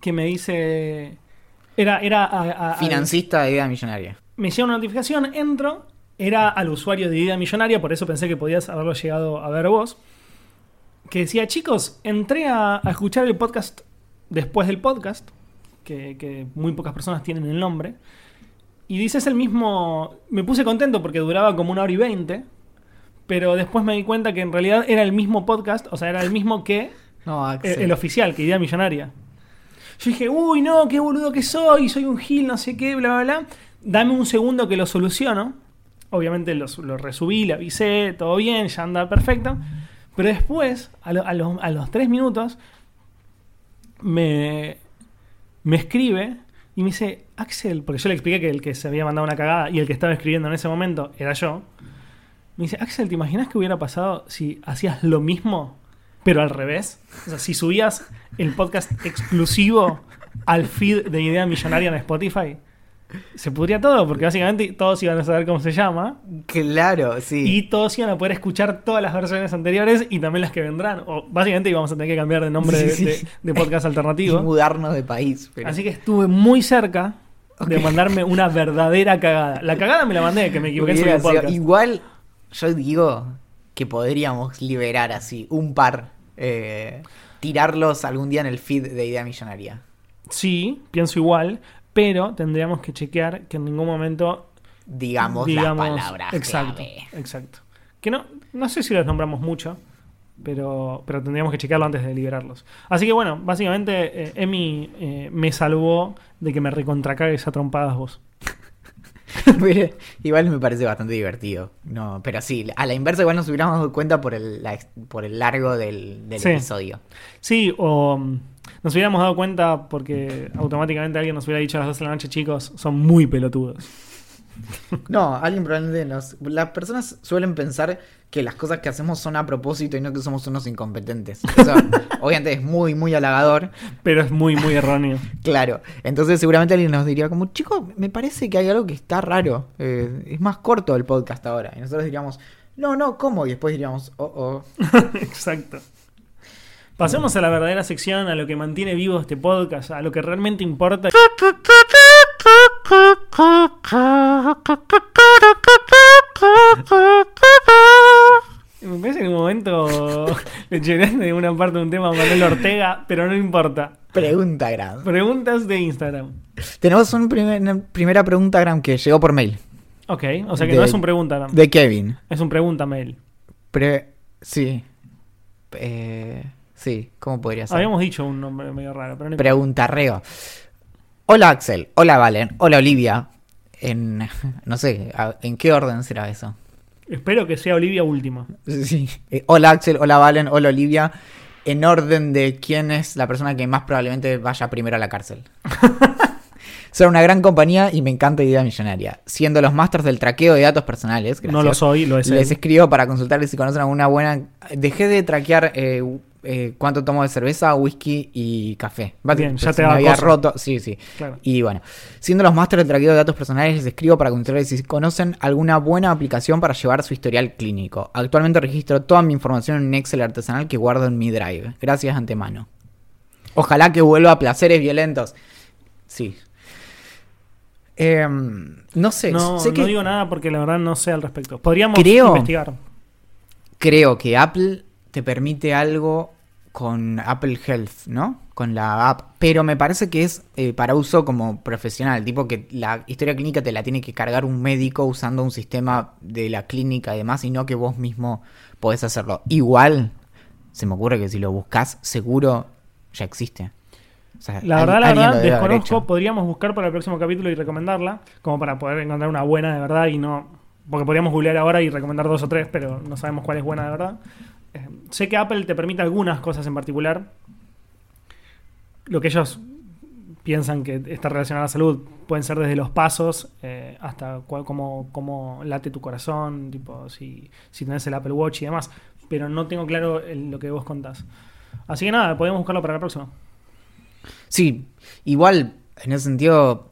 que me dice... Era, era a- a- a- Financista de idea millonaria. me llega una notificación, entro, era al usuario de Idea Millonaria, por eso pensé que podías haberlo llegado a ver vos, que decía, chicos, entré a, a escuchar el podcast después del podcast, que, que muy pocas personas tienen el nombre, y dice, es el mismo, me puse contento porque duraba como una hora y veinte, pero después me di cuenta que en realidad era el mismo podcast, o sea, era el mismo que No, el, Axel. el oficial, que Idea Millonaria. Yo dije, uy, no, qué boludo que soy, soy un gil, no sé qué, bla, bla, bla. Dame un segundo que lo soluciono. Obviamente lo, resubí, le avisé, todo bien, ya anda perfecto. Pero después, a, lo- a los, a los tres minutos, me, me escribe y me dice, Axel, porque yo le expliqué que el que se había mandado una cagada y el que estaba escribiendo en ese momento era yo. Me dice, Axel, ¿te imaginas qué hubiera pasado si hacías lo mismo, pero al revés? O sea, si subías el podcast exclusivo al feed de Idea Millonaria en Spotify, se pudría todo, porque básicamente todos iban a saber cómo se llama Claro, sí. y todos iban a poder escuchar todas las versiones anteriores y también las que vendrán. O básicamente íbamos a tener que cambiar de nombre de, Sí, sí. de- de podcast [LAUGHS] Y alternativo. mudarnos de país. pero- Así que estuve muy cerca de mandarme una verdadera cagada. La cagada me la mandé, que me equivoqué sido- podcast. Igual, yo digo que podríamos liberar así un par, eh, tirarlos algún día en el feed de Idea Millonaria. Sí, pienso igual, pero tendríamos que chequear que en ningún momento Digamos, digamos las palabras exacto, clave. exacto. Que no, no sé si los nombramos mucho, pero, pero tendríamos que checarlo antes de liberarlos. Así que bueno, básicamente eh, Emi eh, me salvó de que me recontracagues a trompadas vos. [LAUGHS] Pero igual me parece bastante divertido. No, pero sí, a la inversa igual nos hubiéramos dado cuenta por el, la por el largo del, del Sí. episodio. Sí, o mm, nos hubiéramos dado cuenta porque automáticamente alguien nos hubiera dicho a las 12 de la noche, chicos, son muy pelotudos. [LAUGHS] No, alguien probablemente nos... Las personas suelen pensar que las cosas que hacemos son a propósito y no que somos unos incompetentes. Eso [LAUGHS] obviamente es muy, muy halagador. Pero es muy, muy erróneo. [LAUGHS] Claro, entonces seguramente alguien nos diría como, chico, me parece que hay algo que está raro. eh, es más corto el podcast ahora. Y nosotros diríamos, no, no, ¿cómo? Y después diríamos, oh, oh. Exacto. Pasemos a la verdadera sección, a lo que mantiene vivo este podcast, a lo que realmente importa. Me parece que en un momento le llenaste de una parte de un tema a Manuel Ortega, pero no importa. Pregunta gran. Preguntas de Instagram. Tenemos una primer- primera pregunta gran que llegó por mail. Ok, o sea que De- no es un pregunta, no. De Kevin. es un pregunta mail. Pre... Sí. Eh, sí, ¿cómo podría ser? Habíamos dicho un nombre medio raro, pero no importa. Preguntarreo. Hola Axel, hola Valen, hola Olivia. En, no sé, ¿en qué orden será eso? Espero que sea Olivia última. Sí. Eh, hola Axel, hola Valen, hola Olivia. En orden de quién es la persona que más probablemente vaya primero a la cárcel. [LAUGHS] Son una gran compañía y me encanta Idea Millonaria. Siendo los masters del traqueo de datos personales. No lo soy, lo es él. Les escribo para consultarles si conocen alguna buena. Dejé de traquear eh, eh, cuánto tomo de cerveza, whisky y café. Bien, ya te me había cosa. roto. Sí, sí. Claro. Y bueno, siendo los másteres del traqueo de datos personales, les escribo para consultarles si conocen alguna buena aplicación para llevar su historial clínico. Actualmente registro toda mi información en un Excel artesanal que guardo en mi Drive. Gracias de antemano. Ojalá que vuelva a placeres violentos. Sí. Em, no sé, No, sé que no digo nada porque la verdad no sé al respecto. Podríamos Creo- investigar. creo que Apple te permite algo con Apple Health, ¿no? Con la app. Pero me parece que es eh, para uso como profesional. Tipo que la historia clínica te la tiene que cargar un médico usando un sistema de la clínica y demás, y no que vos mismo podés hacerlo. Igual, se me ocurre que si lo buscas, seguro ya existe. O sea, La verdad, la verdad, desconozco. Podríamos buscar para el próximo capítulo y recomendarla, como para poder encontrar una buena de verdad y no. Porque podríamos googlear ahora y recomendar dos o tres, pero no sabemos cuál es buena de verdad. Eh, sé que Apple te permite algunas cosas en particular. Lo que ellos piensan que está relacionado a la salud pueden ser desde los pasos eh, hasta cómo, cómo late tu corazón, tipo si, si tenés el Apple Watch y demás. Pero no tengo claro lo que vos contás. Así que nada, podemos buscarlo para la próxima. Sí, igual, en ese sentido,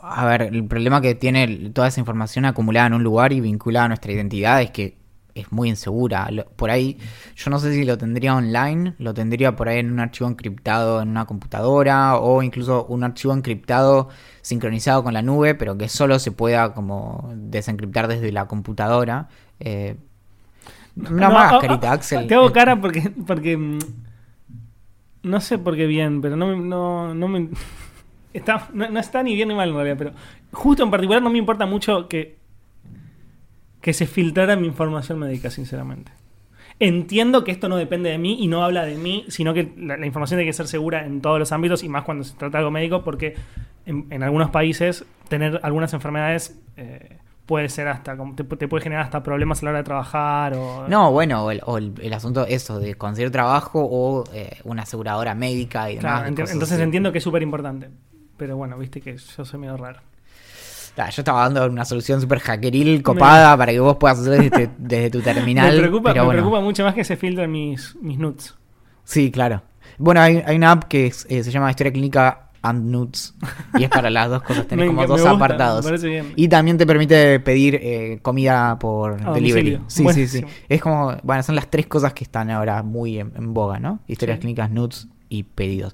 a ver, el problema que tiene toda esa información acumulada en un lugar y vinculada a nuestra identidad es que es muy insegura. Lo- Por ahí, yo no sé si lo tendría online, lo tendría por ahí en un archivo encriptado en una computadora o incluso un archivo encriptado sincronizado con la nube, pero que solo se pueda como desencriptar desde la computadora. Eh, una No, más, oh, carita, oh, Axel. Te hago Eh, cara porque. porque mm, no sé por qué bien, pero no, me- no, no me. [LAUGHS] Está, no, no está ni bien ni mal en realidad, pero justo en particular no me importa mucho que. Que se filtrara mi información médica, sinceramente. Entiendo que esto no depende de mí y no habla de mí, sino que la, la información tiene que ser segura en todos los ámbitos y más cuando se trata de algo médico, porque en, en algunos países tener algunas enfermedades eh, puede ser hasta. Te, te puede generar hasta problemas a la hora de trabajar o. No, bueno, o el, o el- el asunto eso de conseguir trabajo o eh, una aseguradora médica y demás. Claro, entonces así. entiendo que es súper importante. Pero bueno, viste que yo soy medio raro. Yo estaba dando una solución súper hackeril, copada, para que vos puedas hacer desde, [LAUGHS] desde tu terminal. me preocupa, pero me bueno. preocupa mucho más que se filtren mis, mis nudes. Sí, claro. Bueno, hay, hay una app que es- eh, se llama Historia Clínica and Nudes. Y es para las dos cosas. [LAUGHS] Tenés Me como dos gusta, apartados. bien. Y también te permite pedir eh, comida por delivery. Sí, sí, sí. Es como, bueno, son las tres cosas que están ahora muy en, en boga, ¿no? Historias Sí. clínicas, nudes y pedidos.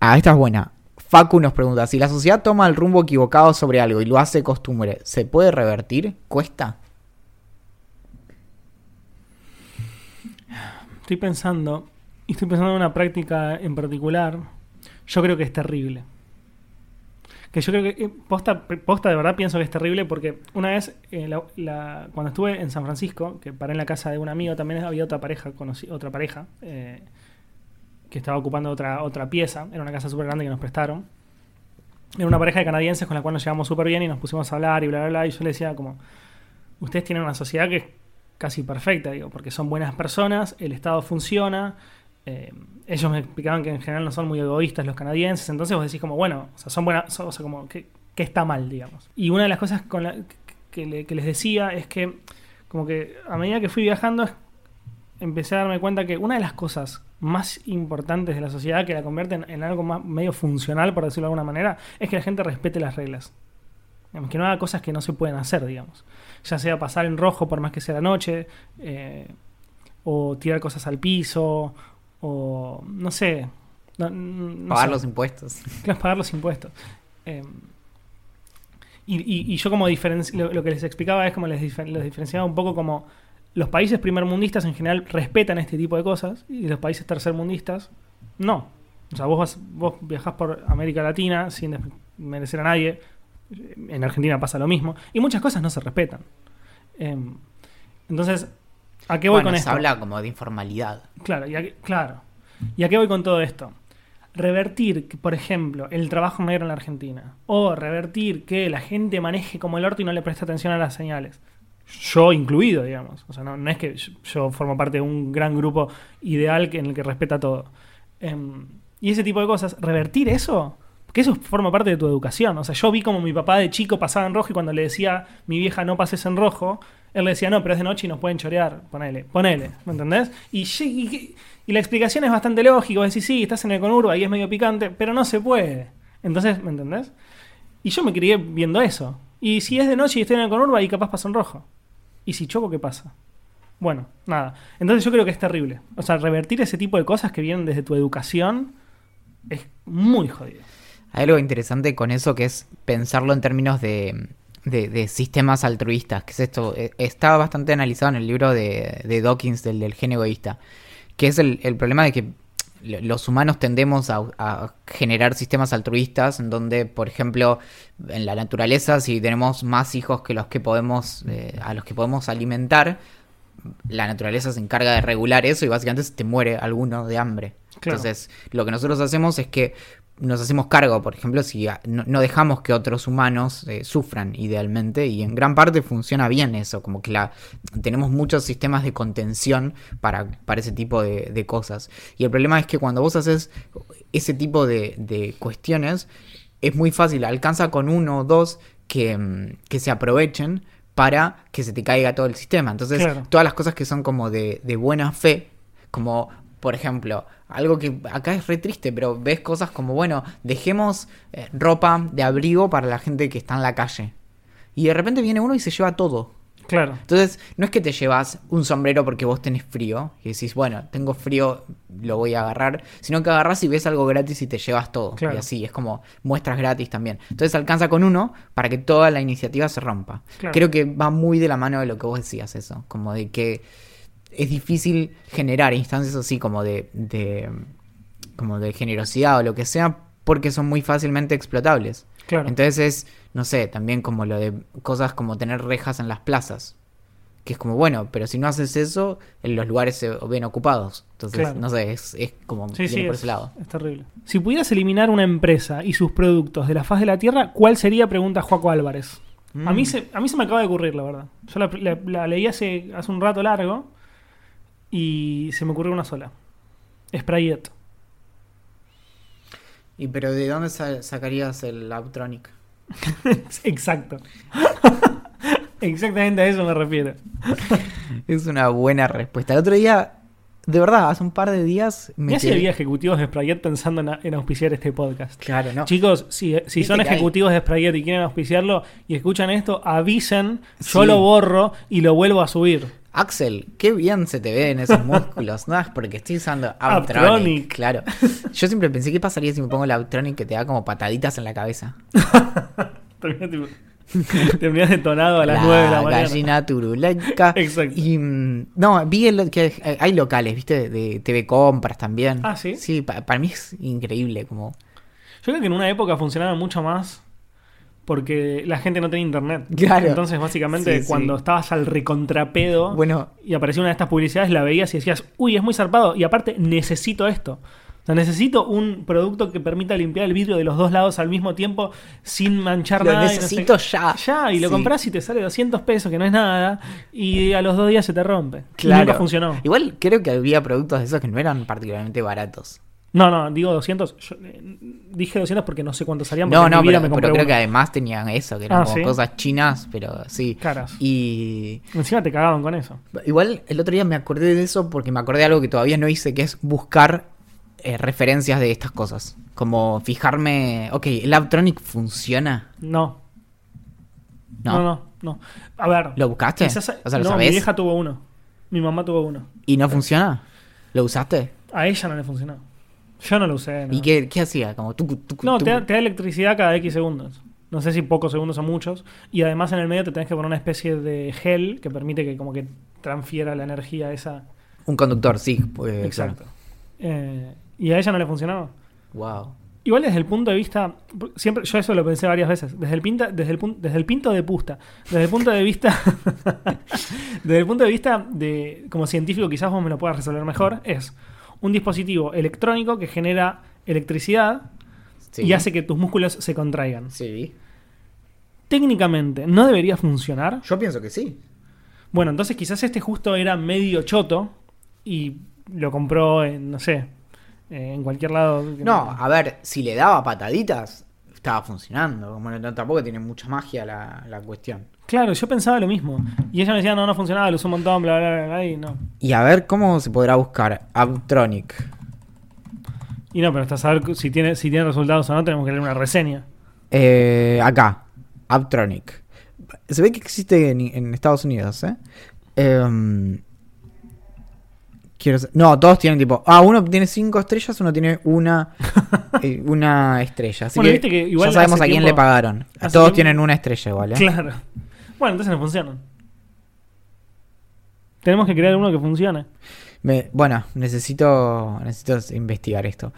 Ah, esta es buena. Facu nos pregunta, si la sociedad toma el rumbo equivocado sobre algo y lo hace costumbre, ¿se puede revertir? ¿Cuesta? Estoy pensando, y estoy pensando en una práctica en particular. Yo creo que es terrible. Que yo creo que, eh, posta, posta de verdad pienso que es terrible porque una vez, eh, la- cuando estuve en San Francisco, que paré en la casa de un amigo, también había otra pareja, conocí, otra pareja, eh, que estaba ocupando otra, otra pieza. Era una casa súper grande que nos prestaron. Era una pareja de canadienses con la cual nos llevamos súper bien y nos pusimos a hablar y bla, bla, bla. Y yo le decía como, ustedes tienen una sociedad que es casi perfecta, digo, porque son buenas personas, el Estado funciona. eh, ellos me explicaban que en general no son muy egoístas los canadienses, entonces vos decís como, bueno, o sea, son buenas, o sea, como, que, que está mal, digamos. Y una de las cosas que, que les decía es que, como que a medida que fui viajando, es- empecé a darme cuenta que una de las cosas más importantes de la sociedad que la convierten en algo más medio funcional, por decirlo de alguna manera, es que la gente respete las reglas. Digamos, que no haga cosas que no se pueden hacer, digamos. Ya sea pasar en rojo por más que sea la noche, eh, o tirar cosas al piso, o no sé. no- no Pagar sé. los impuestos. [LAUGHS] Claro, pagar los impuestos. Eh, y, y- y yo como lo, lo que les explicaba es como les, difer- les diferenciaba un poco como los países primermundistas en general respetan este tipo de cosas y los países tercermundistas no. O sea, vos, vas- vos viajás por América Latina sin merecer a nadie. En Argentina pasa lo mismo. Y muchas cosas no se respetan. Eh, entonces, ¿a qué voy Bueno, con se esto? habla como de informalidad. Claro, y a, qué- claro. ¿Y a qué voy con todo esto? Revertir, por ejemplo, el trabajo negro en la Argentina. O revertir que la gente maneje como el orto y no le preste atención a las señales. Yo incluido, digamos. O sea, no, no es que yo, formo parte de un gran grupo ideal en el que respeta todo. Em, y ese tipo de cosas, revertir eso, porque eso forma parte de tu educación. O sea, yo vi como mi papá de chico pasaba en rojo y cuando le decía mi vieja no pases en rojo, él le decía no, pero es de noche y nos pueden chorear. Ponele, ponele, ¿me entendés? Y, y- y la explicación es bastante lógica. Vos decís, sí, estás en el conurba y es medio picante, pero no se puede. Entonces, ¿me entendés? Y yo me crié viendo eso. Y si es de noche y estoy en el conurba y capaz paso en rojo. ¿Y si choco, qué pasa? Bueno, nada. Entonces yo creo que es terrible. O sea, revertir ese tipo de cosas que vienen desde tu educación es muy jodido. Hay algo interesante con eso que es pensarlo en términos de, de- sistemas altruistas, que es esto, eh, está bastante analizado en el libro de, de Dawkins del, del gen egoísta, que es el, el problema de que los humanos tendemos a, a generar sistemas altruistas en donde, por ejemplo, en la naturaleza, si tenemos más hijos que los que podemos, eh, a los que podemos alimentar, la naturaleza se encarga de regular eso y básicamente se te muere alguno de hambre. Claro. Entonces, lo que nosotros hacemos es que nos hacemos cargo, por ejemplo, si no, no dejamos que otros humanos eh, sufran idealmente y en gran parte funciona bien eso, como que la, tenemos muchos sistemas de contención para, para ese tipo de, de cosas. Y el problema es que cuando vos haces ese tipo de, de cuestiones, es muy fácil, alcanza con uno o dos que, mm, que se aprovechen para que se te caiga todo el sistema. Entonces, Claro. todas las cosas que son como de, de buena fe, como por ejemplo, algo que acá es re triste, pero ves cosas como, bueno, dejemos eh, ropa de abrigo para la gente que está en la calle. Y de repente viene uno y se lleva todo. Claro. Entonces, no es que te llevas un sombrero porque vos tenés frío y decís, bueno, tengo frío, lo voy a agarrar, sino que agarras y ves algo gratis y te llevas todo. Claro. Y así, es como muestras gratis también. Entonces alcanza con uno para que toda la iniciativa se rompa. Claro. Creo que va muy de la mano de lo que vos decías eso, como de que es difícil generar instancias así como de, de como de generosidad o lo que sea porque son muy fácilmente explotables. Claro. Entonces es, no sé, también como lo de cosas como tener rejas en las plazas. Que es como, bueno, pero si no haces eso, en los lugares se ven ocupados. Entonces, Claro. no sé, es, es como Sí, por es, ese lado. es terrible. Si pudieras eliminar una empresa y sus productos de la faz de la Tierra, ¿cuál sería? Pregunta Joaco Álvarez. A, Mm. mí se, a mí se me acaba de ocurrir, la verdad. Yo la, la- la leí hace, hace un rato largo y se me ocurrió una sola. Sprayet. ¿Y pero de dónde sa- sacarías el Laptronic? [LAUGHS] Exacto. [LAUGHS] Exactamente a eso me refiero. [LAUGHS] Es una buena respuesta. El otro día, de verdad, hace un par de días me Mirá si había ejecutivos de Sprayet pensando en, en auspiciar este podcast. Claro, no. Chicos, si, si Viste son hay- ejecutivos de Sprayet y quieren auspiciarlo y escuchan esto, avisen, yo lo borro y lo vuelvo a subir. Axel, qué bien se te ven esos [LAUGHS] músculos, ¿no? Es porque estoy usando. Aptronic. Claro. Yo siempre pensé, ¿qué pasaría si me pongo el Aptronic que te da como pataditas en la cabeza? [LAUGHS] Terminás [LAUGHS] detonado a las la 9 de la mañana. gallina turulenca. Exacto. Y mm, no, vi el- que hay locales, ¿viste? De TV Compras también. Ah, ¿sí? Sí, pa- para mí es increíble como... Yo creo que en una época funcionaba mucho más porque la gente no tenía internet. Claro. Entonces, básicamente, Sí, sí. cuando estabas al recontrapedo Bueno, y aparecía una de estas publicidades, la veías y decías, uy, es muy zarpado. Y aparte, necesito esto. O sea, necesito un producto que permita limpiar el vidrio de los dos lados al mismo tiempo sin manchar Lo nada. y no sé necesito ya. Ya, y lo Sí. compras y te sale 200 pesos, que no es nada. Y a los dos días se te rompe. Y claro. nunca funcionó. Igual creo que había productos de esos que no eran particularmente baratos. No, no, digo 200. Yo, eh, dije 200 porque no sé cuántos salían. No, no, pero, me pero creo uno. que además tenían eso, que eran Ah, como ¿sí? cosas chinas, pero sí. Caras. Y Encima te cagaban con eso. igual el otro día me acordé de eso porque me acordé de algo que todavía no hice, que es buscar eh, referencias de estas cosas. Como fijarme, ok, ¿el Aptronic funciona? No. No. No, no, no. A ver. ¿Lo buscaste? quizás- o sea, ¿lo no, sabés? mi vieja tuvo uno. Mi mamá tuvo uno. ¿Y no funciona? ¿Lo usaste? A ella no le funcionó. Yo no lo usé. No, ¿Y qué, qué hacía? Como tucu, tucu, no tucu. te, da, te da electricidad cada X segundos. No sé si pocos segundos o muchos. Y además en el medio te tenés que poner una especie de gel que permite que como que transfiera la energía esa. Un conductor, sí. pues, Exacto. Eh, y a ella no le funcionaba. Wow. Igual desde el punto de vista, siempre yo eso lo pensé varias veces, desde el pinta, desde el desde el pinto de pusta, desde el punto de vista [LAUGHS] desde el punto de vista de como científico quizás vos me lo puedas resolver mejor, es un dispositivo electrónico que genera electricidad Sí. y hace que tus músculos se contraigan. Sí. Técnicamente no debería funcionar. Yo pienso que sí. Bueno, entonces quizás este justo era medio choto y lo compró en no sé, eh, en cualquier lado. No, a ver, si le daba pataditas, estaba funcionando. Como no, tampoco tiene mucha magia la, la cuestión. Claro, yo pensaba lo mismo. Y ella me decía, no, no funcionaba, lo usó un montón, bla, bla, bla, bla, y no. Y a ver cómo se podrá buscar Aptronic. Y no, pero hasta saber si tiene, si tiene resultados o no, tenemos que leer una reseña. Eh, acá, Aptronic. Se ve que existe en, en Estados Unidos, ¿eh? Em, quiero No, todos tienen tipo. Ah, uno tiene cinco estrellas, uno tiene una [LAUGHS] eh, una estrella. Así Bueno, que viste que igual ya sabemos hace a quién tiempo- le pagaron. A hace todos tiempo- tienen una estrella igual, ¿eh? Claro. Bueno, entonces no funcionan. Tenemos que crear uno que funcione. Me- bueno, necesito, necesito investigar esto.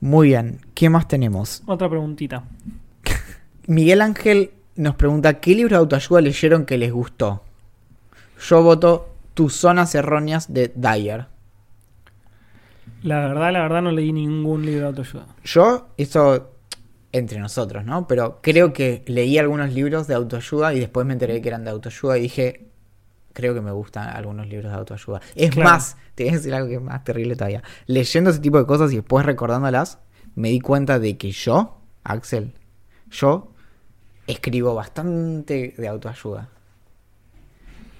Muy bien, ¿qué más tenemos? Otra preguntita. [LAUGHS] Miguel Ángel nos pregunta, ¿qué libro de autoayuda leyeron que les gustó? Yo voto Tus zonas erróneas de Dyer. La verdad, la verdad no leí ningún libro de autoayuda. Yo, esto entre nosotros, ¿no? Pero creo que leí algunos libros de autoayuda y después me enteré que eran de autoayuda y dije, creo que me gustan algunos libros de autoayuda. Es Claro. más, te voy a decir algo que es más terrible todavía. Leyendo ese tipo de cosas y después recordándolas, me di cuenta de que yo, Axel, yo escribo bastante de autoayuda.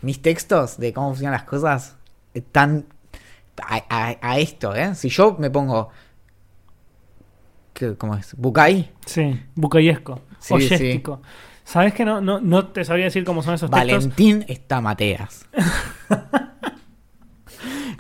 Mis textos de cómo funcionan las cosas están a, a- a esto, ¿eh? Si yo me pongo... ¿qué- ¿Cómo es? ¿Bucay? Sí, bucayesco. Sí, oyéstico. ¿Sabes que no, no, no te sabría decir cómo son esos textos? Valentín está Mateas. [LAUGHS]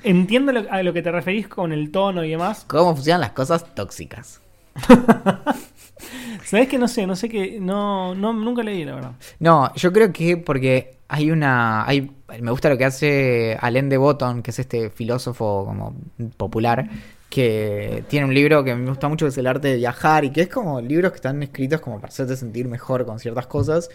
Entiendo lo- a lo que te referís con el tono y demás. ¿Cómo funcionan las cosas tóxicas? [LAUGHS] ¿Sabes que no sé? No sé que. No, no, nunca leí, la verdad. No, yo creo que porque hay una. Hay, me gusta lo que hace Alain de Botton, que es este filósofo como popular, que tiene un libro que me gusta mucho, que es El arte de viajar, y que es como libros que están escritos como para hacerte sentir mejor con ciertas cosas.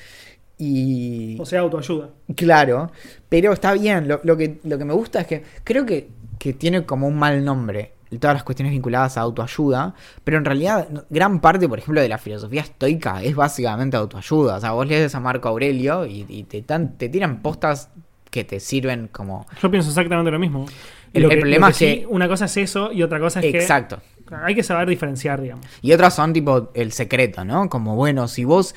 Y. O sea, autoayuda. Claro, pero está bien. Lo, lo que, lo que me gusta es que creo que, que tiene como un mal nombre todas las cuestiones vinculadas a autoayuda, pero en realidad gran parte, por ejemplo, de la filosofía estoica es básicamente autoayuda. O sea, vos lees a Marco Aurelio y, y te, tan- te tiran postas que te sirven como... Yo pienso exactamente lo mismo. El- Lo el problema es sí, que- Una cosa es eso y otra cosa es Exacto. que. Hay que saber diferenciar, digamos. Y otras son tipo el secreto, ¿no? Como, bueno, si vos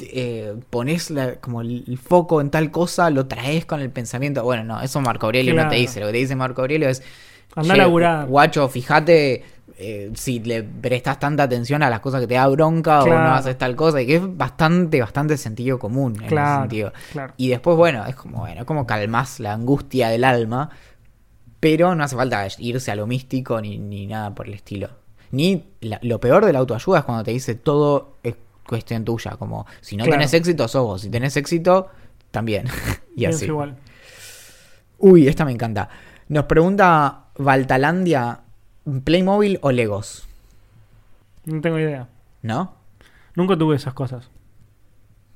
eh, pones la- como el, el foco en tal cosa, lo traes con el pensamiento. Bueno, no, eso Marco Aurelio no te dice. Lo que te dice Marco Aurelio es... Andá a "Che, laburar". Guacho, fíjate eh, si le prestas tanta atención a las cosas que te da bronca o no haces tal cosa. Y que es bastante, bastante sentido común en ese Claro, sentido. claro. Y después, bueno, es como, bueno, es como calmás la angustia del alma. Pero no hace falta irse a lo místico ni, ni nada por el estilo. Ni la- lo peor de la autoayuda es cuando te dice todo es cuestión tuya. Como si no tenés éxito, sos vos. Si tenés éxito, también. [LAUGHS] y así. igual. Uy, esta me encanta. Nos pregunta Valtalandia, ¿Playmobil o Legos? No tengo idea. ¿No? Nunca tuve esas cosas.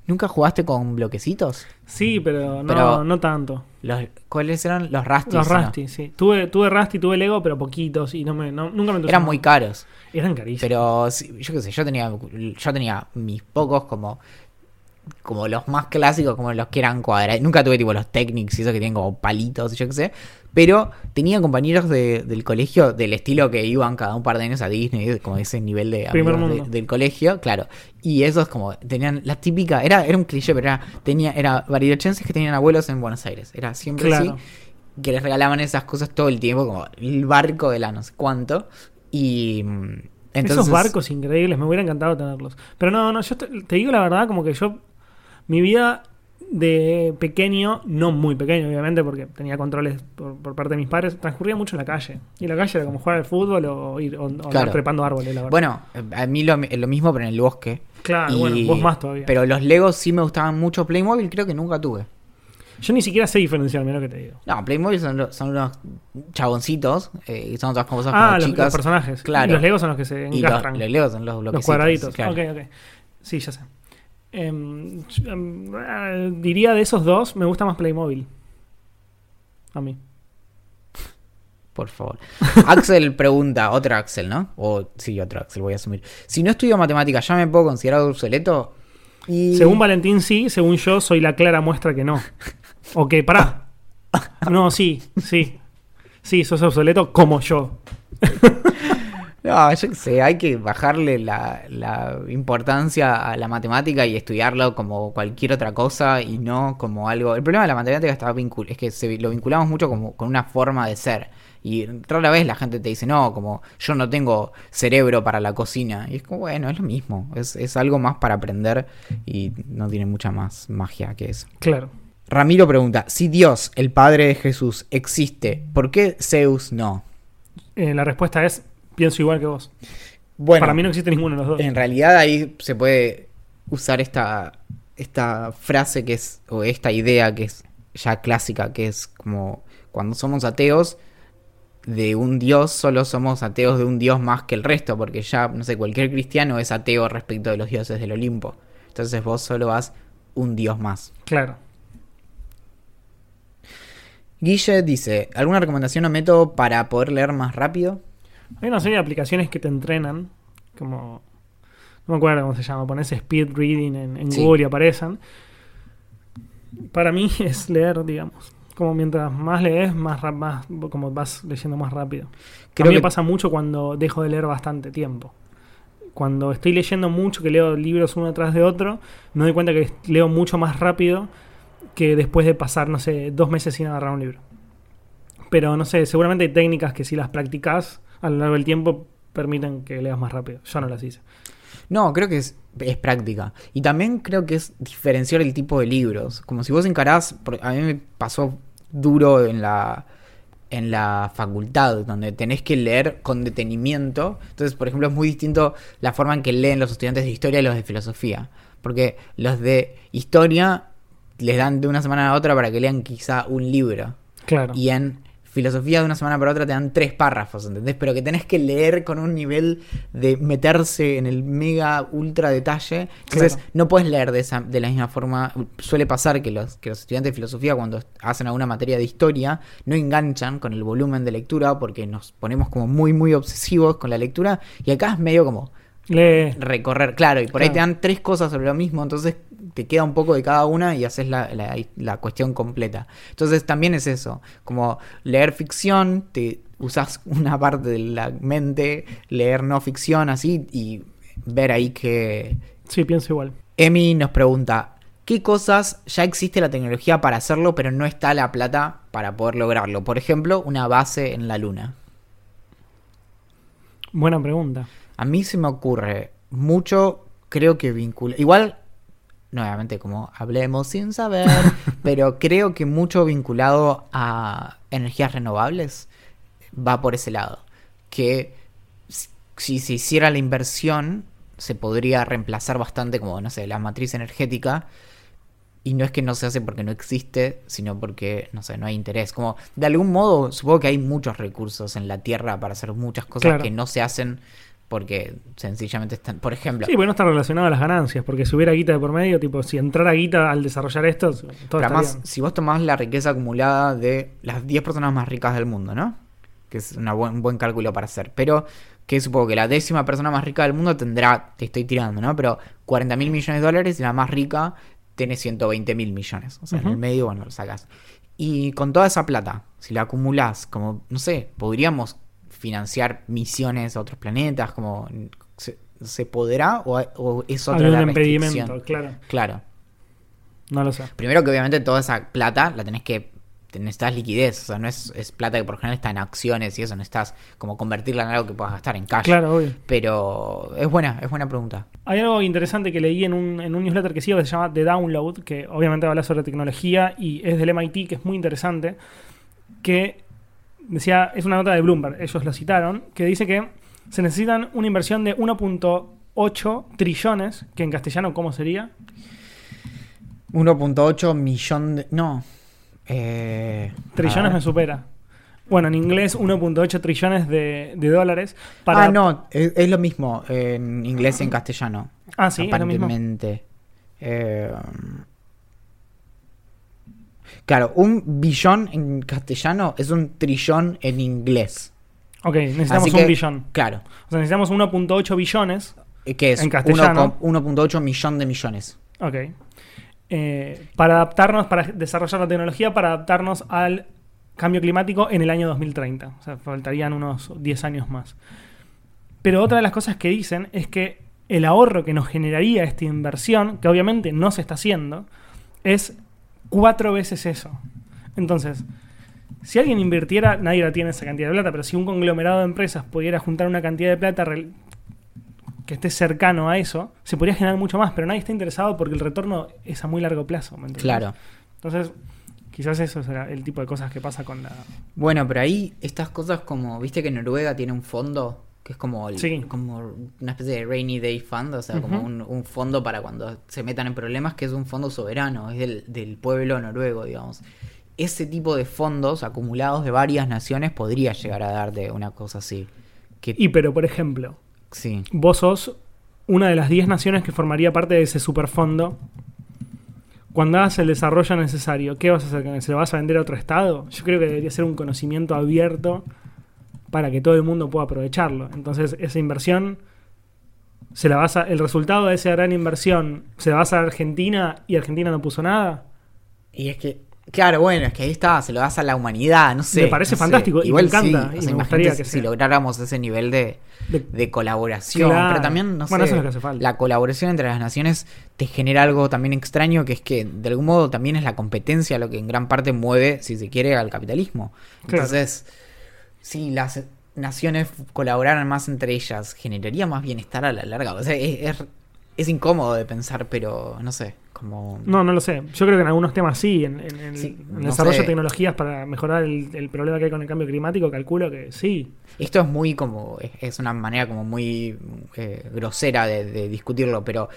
¿Nunca jugaste con bloquecitos? Sí, pero no, Pero- no tanto. Los, ¿Cuáles eran? Los Rusty. Los ¿no? Rusty, sí. Tuve, tuve Rusty, tuve Lego, pero poquitos y no me, no- nunca me Eran muy caros. Eran carísimos. Pero yo qué sé, yo tenía, yo tenía mis pocos como, como los más clásicos, como los que eran cuadrados. Nunca tuve tipo los Technics y esos que tienen como palitos yo qué sé. Pero tenía compañeros de- del colegio del estilo que iban cada un par de años a Disney, como ese nivel de del colegio, claro. Y esos como tenían la típica, era, era un cliché, pero era, tenía, era barilochenses que tenían abuelos en Buenos Aires. Era siempre Claro. así. Que les regalaban esas cosas todo el tiempo, como el barco de la no sé cuánto. Y mm, entonces... Esos barcos increíbles, me hubiera encantado tenerlos. Pero no, no, yo te, te digo la verdad, como que yo, mi vida de pequeño, no muy pequeño obviamente, porque tenía controles por, por parte de mis padres, transcurría mucho en la calle. Y la calle era como jugar al fútbol o ir o, o andar trepando árboles, la verdad. Bueno, a mí lo, lo mismo, pero en el bosque. claro, Y- bueno, vos más todavía. Pero los Legos sí me gustaban mucho. Playmobil creo que nunca tuve. yo ni siquiera sé diferenciar, mira lo que te digo. No, Playmobil son, son unos chaboncitos. eh, y son otras cosas Ah, como los, chicas. los personajes. Claro. Y los Legos son los que se y los, encastran. los Legos son los Los cuadraditos. claro. Ok, ok. Sí, ya sé. Em, em, eh, diría de esos dos, me gusta más Playmobil. A mí. Por favor. Axel pregunta, otro Axel, ¿no? O sí, otro Axel, voy a asumir. Si no estudio matemáticas, ¿ya me puedo considerar obsoleto? Y... Según Valentín, sí. Según yo, soy la clara muestra que no. Ok, pará. No, sí, sí. Sí, sos obsoleto como yo. No, yo qué sé, hay que bajarle la, la importancia a la matemática y estudiarlo como cualquier otra cosa y no como algo... El problema de la matemática está vincul es que se, lo vinculamos mucho como con una forma de ser. Y rara vez la gente te dice, no, como yo no tengo cerebro para la cocina. Y es como, bueno, es lo mismo. Es, es algo más para aprender y no tiene mucha más magia que eso. Claro. Ramiro pregunta, si Dios, el Padre de Jesús, existe, ¿por qué Zeus no? Eh, la respuesta es: pienso igual que vos. Bueno, Para mí no existe ninguno de los dos. En realidad ahí se puede usar esta, esta frase que es, o esta idea que es ya clásica, que es como cuando somos ateos de un Dios, solo somos ateos de un Dios más que el resto, porque ya, no sé, cualquier cristiano es ateo respecto de los dioses del Olimpo. Entonces vos solo vas un Dios más. Claro. Guille dice, ¿alguna recomendación o método para poder leer más rápido? Hay una serie de aplicaciones que te entrenan, como. No me acuerdo cómo se llama, pones speed reading en, en Sí. Google y aparecen. Para mí [LAUGHS] es leer, digamos. Como mientras más lees, más, como vas leyendo más rápido. Creo a mí que- me pasa mucho cuando dejo de leer bastante tiempo. Cuando estoy leyendo mucho, que leo libros uno tras de otro, me doy cuenta que leo mucho más rápido que después de pasar, no sé, dos meses sin agarrar un libro. Pero no sé, seguramente hay técnicas que si las practicas a lo largo del tiempo permiten que leas más rápido. Yo no las hice. No, creo que es, es práctica. Y también creo que es diferenciar el tipo de libros. Como si vos encarás, a mí me pasó duro en la en la facultad, donde tenés que leer con detenimiento. Entonces, por ejemplo, es muy distinto la forma en que leen los estudiantes de historia y los de filosofía. Porque los de historia les dan de una semana a otra para que lean quizá un libro. Claro. Y en filosofía de una semana para otra te dan tres párrafos, ¿entendés? Pero que tenés que leer con un nivel de meterse en el mega ultra detalle. Entonces Claro. no puedes leer de, esa, de la misma forma. Suele pasar que los, que los estudiantes de filosofía cuando hacen alguna materia de historia no enganchan con el volumen de lectura porque nos ponemos como muy muy obsesivos con la lectura y acá es medio como Lee. recorrer, claro, y por ahí te dan tres cosas sobre lo mismo, entonces te queda un poco de cada una y haces la, la- la cuestión completa. Entonces también es eso, como leer ficción, te usas [LAUGHS] una parte de la mente, leer no ficción, así, y ver ahí que... Sí, pienso igual. Emi nos pregunta, ¿qué cosas ya existe la tecnología para hacerlo, pero no está la plata para poder lograrlo? Por ejemplo, una base en la luna. Buena pregunta. A mí se me ocurre mucho, creo que vincula. Igual, nuevamente, como hablemos sin saber, [LAUGHS] pero creo que mucho vinculado a energías renovables va por ese lado. Que si- se hiciera la inversión, se podría reemplazar bastante, como, no sé, la matriz energética. Y no es que no se hace porque no existe, sino porque, no sé, no hay interés. Como, de algún modo, supongo que hay muchos recursos en la Tierra para hacer muchas cosas Claro. que no se hacen porque sencillamente están. Por ejemplo, Sí, porque no está relacionado a las ganancias, porque si hubiera guita de por medio, tipo, si entrara guita al desarrollar esto, todo pero además, si vos tomás la riqueza acumulada de las 10 personas más ricas del mundo, ¿no? Que es una un buen cálculo para hacer. Pero que supongo que la décima persona más rica del mundo tendrá, te estoy tirando, ¿no? Pero 40 mil millones de dólares y la más rica tiene 120 mil millones. O sea, en el medio, bueno, lo sacas. Y con toda esa plata, si la acumulás, como, no sé, podríamos financiar misiones a otros planetas, como... ¿Se, se podrá o, o es otra la un impedimento, claro. Claro. No lo sé. Primero que obviamente toda esa plata la tenés que necesitas liquidez, o sea, no es, es plata que por general está en acciones y eso, necesitas como convertirla en algo que puedas gastar en cash. Claro, obvio. Pero es buena, es buena pregunta. Hay algo interesante que leí en un, en un newsletter que sigo que se llama The Download, que obviamente habla sobre tecnología y es del MIT, que es muy interesante, que decía, es una nota de Bloomberg, ellos lo citaron, que dice que se necesitan una inversión de 1.8 trillones, que en castellano, ¿cómo sería? 1.8 millón de... No. Eh, Trillones me supera. Bueno, en inglés 1.8 trillones de, de dólares para... Ah, no, es, es lo mismo en inglés y en castellano. Ah, sí, es lo mismo. aparentemente. Eh, claro, un billón en castellano es un trillón en inglés. Ok, necesitamos Así un que- billón. Claro. O sea, necesitamos 1.8 billones. eh, Que es En castellano. 1,8 millón de millones. Ok. Eh, para adaptarnos, para desarrollar la tecnología, para adaptarnos al cambio climático en el año 2030. O sea, faltarían unos 10 años más. Pero otra de las cosas que dicen es que el ahorro que nos generaría esta inversión, que obviamente no se está haciendo, es cuatro veces eso. Entonces, si alguien invirtiera, nadie la tiene esa cantidad de plata, pero si un conglomerado de empresas pudiera juntar una cantidad de plata que esté cercano a eso, se podría generar mucho más, pero nadie está interesado porque el retorno es a muy largo plazo. ¿me? Claro. Entonces, quizás eso será el tipo de cosas que pasa con la... Bueno, pero ahí estas cosas como, viste que Noruega tiene un fondo que es como, el- Sí. como una especie de rainy day fund, o sea, como un, un fondo para cuando se metan en problemas, que es un fondo soberano, es del, del pueblo noruego, digamos. Ese tipo de fondos acumulados de varias naciones podría llegar a dar de una cosa así. Que, Y pero, por ejemplo, sí. vos sos una de las 10 naciones que formaría parte de ese superfondo. Cuando hagas el desarrollo necesario, ¿qué vas a hacer? ¿Se lo vas a vender a otro estado? Yo creo que debería ser un conocimiento abierto para que todo el mundo pueda aprovecharlo. Entonces, esa inversión se la basa, el resultado de esa gran inversión se la basa a Argentina y Argentina no puso nada. Y es que, claro, bueno, es que ahí está, se lo das a la humanidad, no sé. Me parece no sé. fantástico y me Igual encanta, sí, y o sea, me gustaría que si sea. lográramos ese nivel de, De- de colaboración, Claro. pero también, no Bueno, sé, eso es lo que hace falta. la colaboración entre las naciones te genera algo también extraño, que es que de algún modo también es la competencia lo que en gran parte mueve, si se quiere, al capitalismo. Claro. Si las naciones colaboraran más entre ellas, generaría más bienestar a la larga. O sea, es, es, es incómodo de pensar, pero no sé, como... No, no lo sé. Yo creo que en algunos temas sí, en, en- en- Sí, en el no desarrollo sé. de tecnologías para mejorar el, el problema que hay con el cambio climático, calculo que sí. Esto es muy como, es, es una manera como muy eh, grosera de, de discutirlo, pero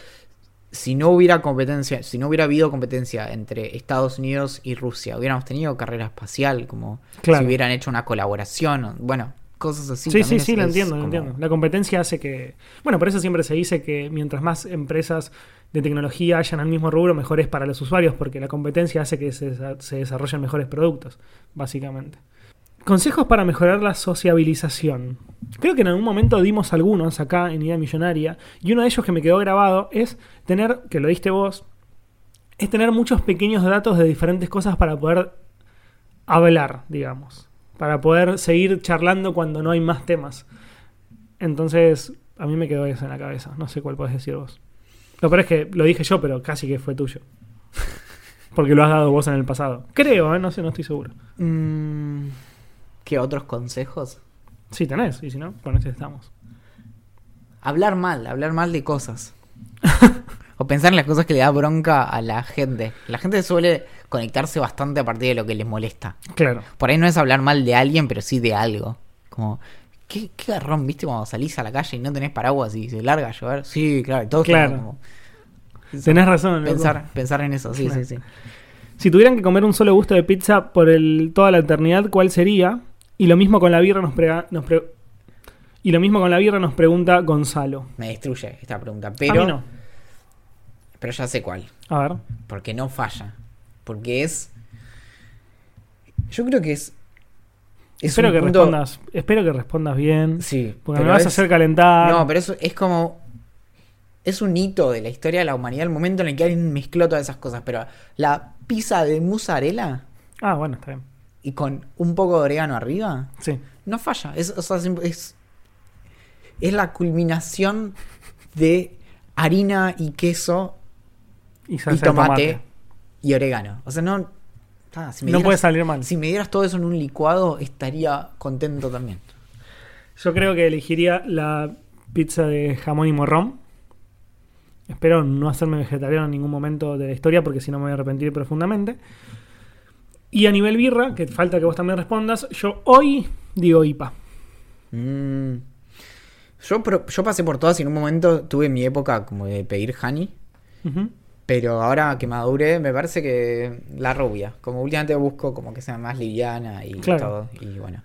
si no hubiera competencia, si no hubiera habido competencia entre Estados Unidos y Rusia, hubiéramos tenido carrera espacial, como Claro. si hubieran hecho una colaboración, bueno, cosas así. Sí, sí, sí, lo entiendo, lo como- entiendo. La competencia hace que... Bueno, por eso siempre se dice que mientras más empresas de tecnología hayan al mismo rubro, mejor es para los usuarios, porque la competencia hace que se desarrollen mejores productos, básicamente. Consejos para mejorar la sociabilización. Creo que en algún momento dimos algunos acá en Idea Millonaria, y uno de ellos que me quedó grabado es tener, que lo diste vos, es tener muchos pequeños datos de diferentes cosas para poder hablar, digamos. Para poder seguir charlando cuando no hay más temas. Entonces, a mí me quedó eso en la cabeza. No sé cuál podés decir vos. Lo peor es que lo dije yo, pero casi que fue tuyo. [LAUGHS] Porque lo has dado vos en el pasado. Creo, ¿eh? no sé, no estoy seguro. Mm, ¿Qué otros consejos? Sí, tenés, y si no, con ese estamos. Hablar mal, hablar mal de cosas. [LAUGHS] o pensar en las cosas que le da bronca a la gente. La gente suele conectarse bastante a partir de lo que les molesta. Claro. Por ahí no es hablar mal de alguien, pero sí de algo. Como, ¿qué, qué garrón, viste, cuando salís a la calle y no tenés paraguas y se larga a llover? Sí, claro, y todos Claro. como Tenés razón. loco. pensar, pensar en eso, sí, Claro. sí, sí. Si tuvieran que comer un solo gusto de pizza por el, toda la eternidad, ¿cuál sería? Y lo mismo con la birra nos, prega- nos pre- y lo mismo con la birra nos pregunta Gonzalo. Me destruye esta pregunta, a mí pero, no. pero ya sé cuál. A ver. Porque no falla. Porque es. Yo creo que es. es espero que punto- respondas. Espero que respondas bien. Sí. Porque me vas a hacer calentar. No, pero eso es como. Es un hito de la historia de la humanidad, el momento en el que alguien mezcló todas esas cosas. Pero la pizza de mozzarella Ah, bueno, está bien. Y con un poco de orégano arriba, Sí. no falla. Es, o sea, sim- es, es la culminación de harina y queso Y tomate, y orégano. O sea, no. ah, si me No dieras- puede salir mal. Si me dieras todo eso en un licuado, estaría contento también. Yo creo que elegiría la pizza de jamón y morrón. Espero no hacerme vegetariano en ningún momento de la historia porque si no me voy a arrepentir profundamente. Y a nivel birra, que falta que vos también respondas, yo hoy digo IPA. Mm. Yo, yo pasé por todas y en un momento tuve mi época como de pedir honey. Pero ahora que madure, me parece que la rubia. Como últimamente busco como que sea más liviana y Claro. todo. Y bueno.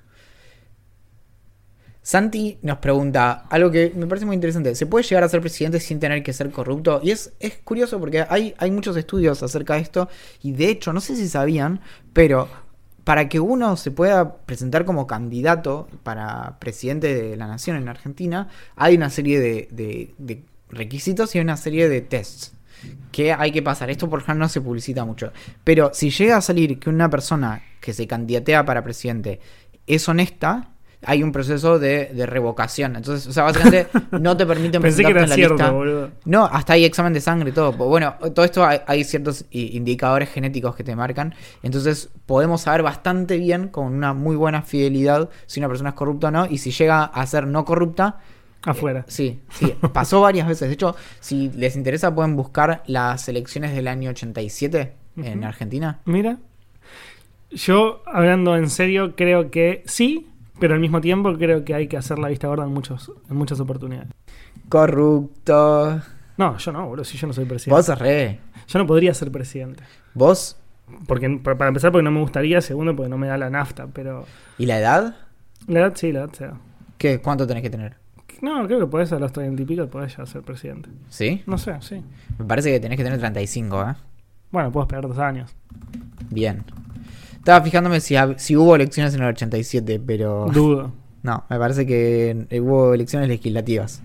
Santi nos pregunta algo que me parece muy interesante. ¿Se puede llegar a ser presidente sin tener que ser corrupto? Y es, es curioso porque hay, hay muchos estudios acerca de esto. Y de hecho, no sé si sabían, pero para que uno se pueda presentar como candidato para presidente de la nación en Argentina, hay una serie de, de- de requisitos y una serie de tests que hay que pasar. Esto por ejemplo no se publicita mucho. Pero si llega a salir que una persona que se candidatea para presidente es honesta, hay un proceso de, de revocación. Entonces, o sea, básicamente [LAUGHS] no te permiten Pensé que era en la cierto, lista. boludo. No, hasta hay examen de sangre y todo. Bueno, todo esto hay, hay ciertos indicadores genéticos que te marcan. Entonces podemos saber bastante bien, con una muy buena fidelidad, si una persona es corrupta o no. Y si llega a ser no corrupta, Afuera. sí, sí. Pasó varias veces. De hecho, si les interesa, pueden buscar las elecciones del año 87 en. Argentina. Mira. Yo, hablando en serio, creo que sí, pero al mismo tiempo creo que hay que hacer la vista gorda en, muchos, en muchas oportunidades. Corrupto. No, yo no, boludo, si yo no soy presidente. Vos sos re. Yo no podría ser presidente. Vos Porque, para empezar, porque no me gustaría. Segundo, porque no me da la nafta. Pero y la edad. la edad sí, la edad se da. ¿Qué? ¿Cuánto tenés que tener? No, creo que podés a los 30 y pico podés ya ser presidente. ¿Sí? No sé, sí. Me parece que tenés que tener 35, ¿eh? Bueno, puedo esperar dos años. Bien. Estaba fijándome si, si hubo elecciones en el 87, pero Dudo. [LAUGHS] No, me parece que hubo elecciones legislativas.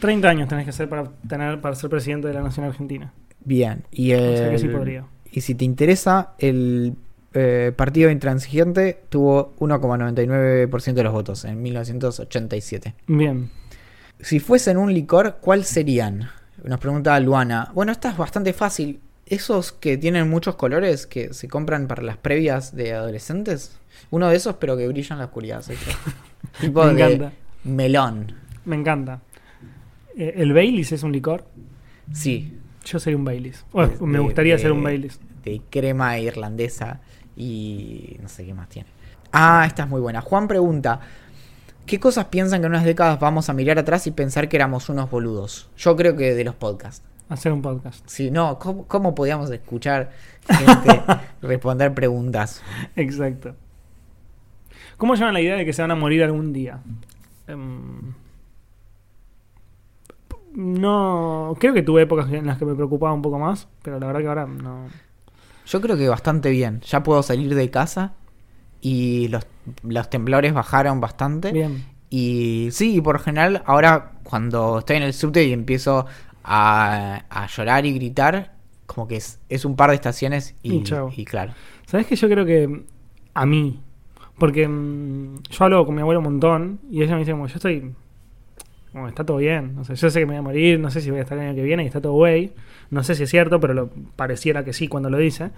30 años tenés que hacer para, tener, para ser presidente de la Nación Argentina. Bien. Y, O sea que sí el- podría. y si te interesa, el eh, partido intransigente tuvo 1,99% de los votos en 1987. Bien. Si fuesen un licor, ¿cuál serían? Nos pregunta Luana. Bueno, esta es bastante fácil. Esos que tienen muchos colores que se compran para las previas de adolescentes. Uno de esos, pero que brilla en la oscuridad. [LAUGHS] Me de encanta. melón. Me encanta. Eh, ¿El Baileys es un licor? Sí. Yo sería un Baileys. O, De- me gustaría de- ser un Baileys. De crema irlandesa y no sé qué más tiene. Ah, esta es muy buena. Juan pregunta. ¿Qué cosas piensan que en unas décadas vamos a mirar atrás y pensar que éramos unos boludos? Yo creo que de los podcasts. Hacer un podcast. Si no, ¿cómo, cómo podíamos escuchar gente [LAUGHS] responder preguntas? Exacto. ¿Cómo llevan la idea de que se van a morir algún día? Em, no. Creo que tuve épocas en las que me preocupaba un poco más, pero la verdad que ahora no. Yo creo que bastante bien. Ya puedo salir de casa y los, los temblores bajaron bastante. Bien. Y sí, y por lo general, ahora cuando estoy en el subte y empiezo a, a llorar y gritar, como que es, es un par de estaciones y, Y chao. y claro. ¿Sabes que yo creo que a mí? Porque mm, yo hablo con mi abuelo un montón y ella me dice como yo estoy como está todo bien, no sé, yo sé que me voy a morir, no sé si voy a estar el año que viene y está todo güey, no sé si es cierto, pero lo, pareciera que sí cuando lo dice.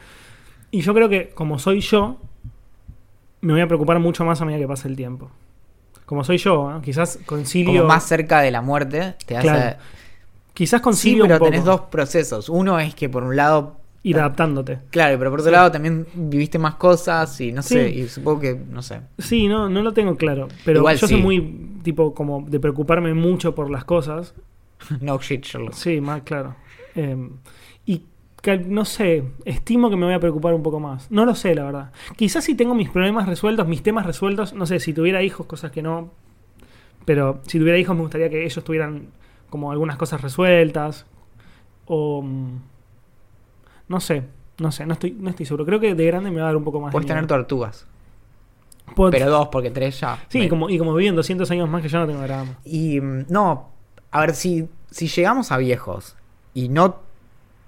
Y yo creo que como soy yo, me voy a preocupar mucho más a medida que pase el tiempo. Como soy yo, ¿eh? quizás concilio... Como más cerca de la muerte, te hace... Quizás Sí, concilio pero un poco, tenés dos procesos. Uno es que por un lado... ir adaptándote. Claro, pero por otro Sí. lado también viviste más cosas y no Sí. sé, y supongo que, no sé. Sí, no, no lo tengo claro. Pero Igual yo sí. soy muy, tipo, como de preocuparme mucho por las cosas. [LAUGHS] No shit, Sherlock. Sí, más claro. Eh, y que, no sé, estimo que me voy a preocupar un poco más. No lo sé, la verdad. Quizás si tengo mis problemas resueltos, mis temas resueltos, no sé, si tuviera hijos, cosas que no. Pero si tuviera hijos me gustaría que ellos tuvieran como algunas cosas resueltas. O... mm, No sé, no sé, no estoy, no estoy seguro. Creo que de grande me va a dar un poco más. de Puedes tener tortugas. Puedo- Pero dos, porque tres ya. Sí, Me- como, y como viven 200 años más que yo no tengo drama. Y mm, no, a ver, si, si llegamos a viejos y no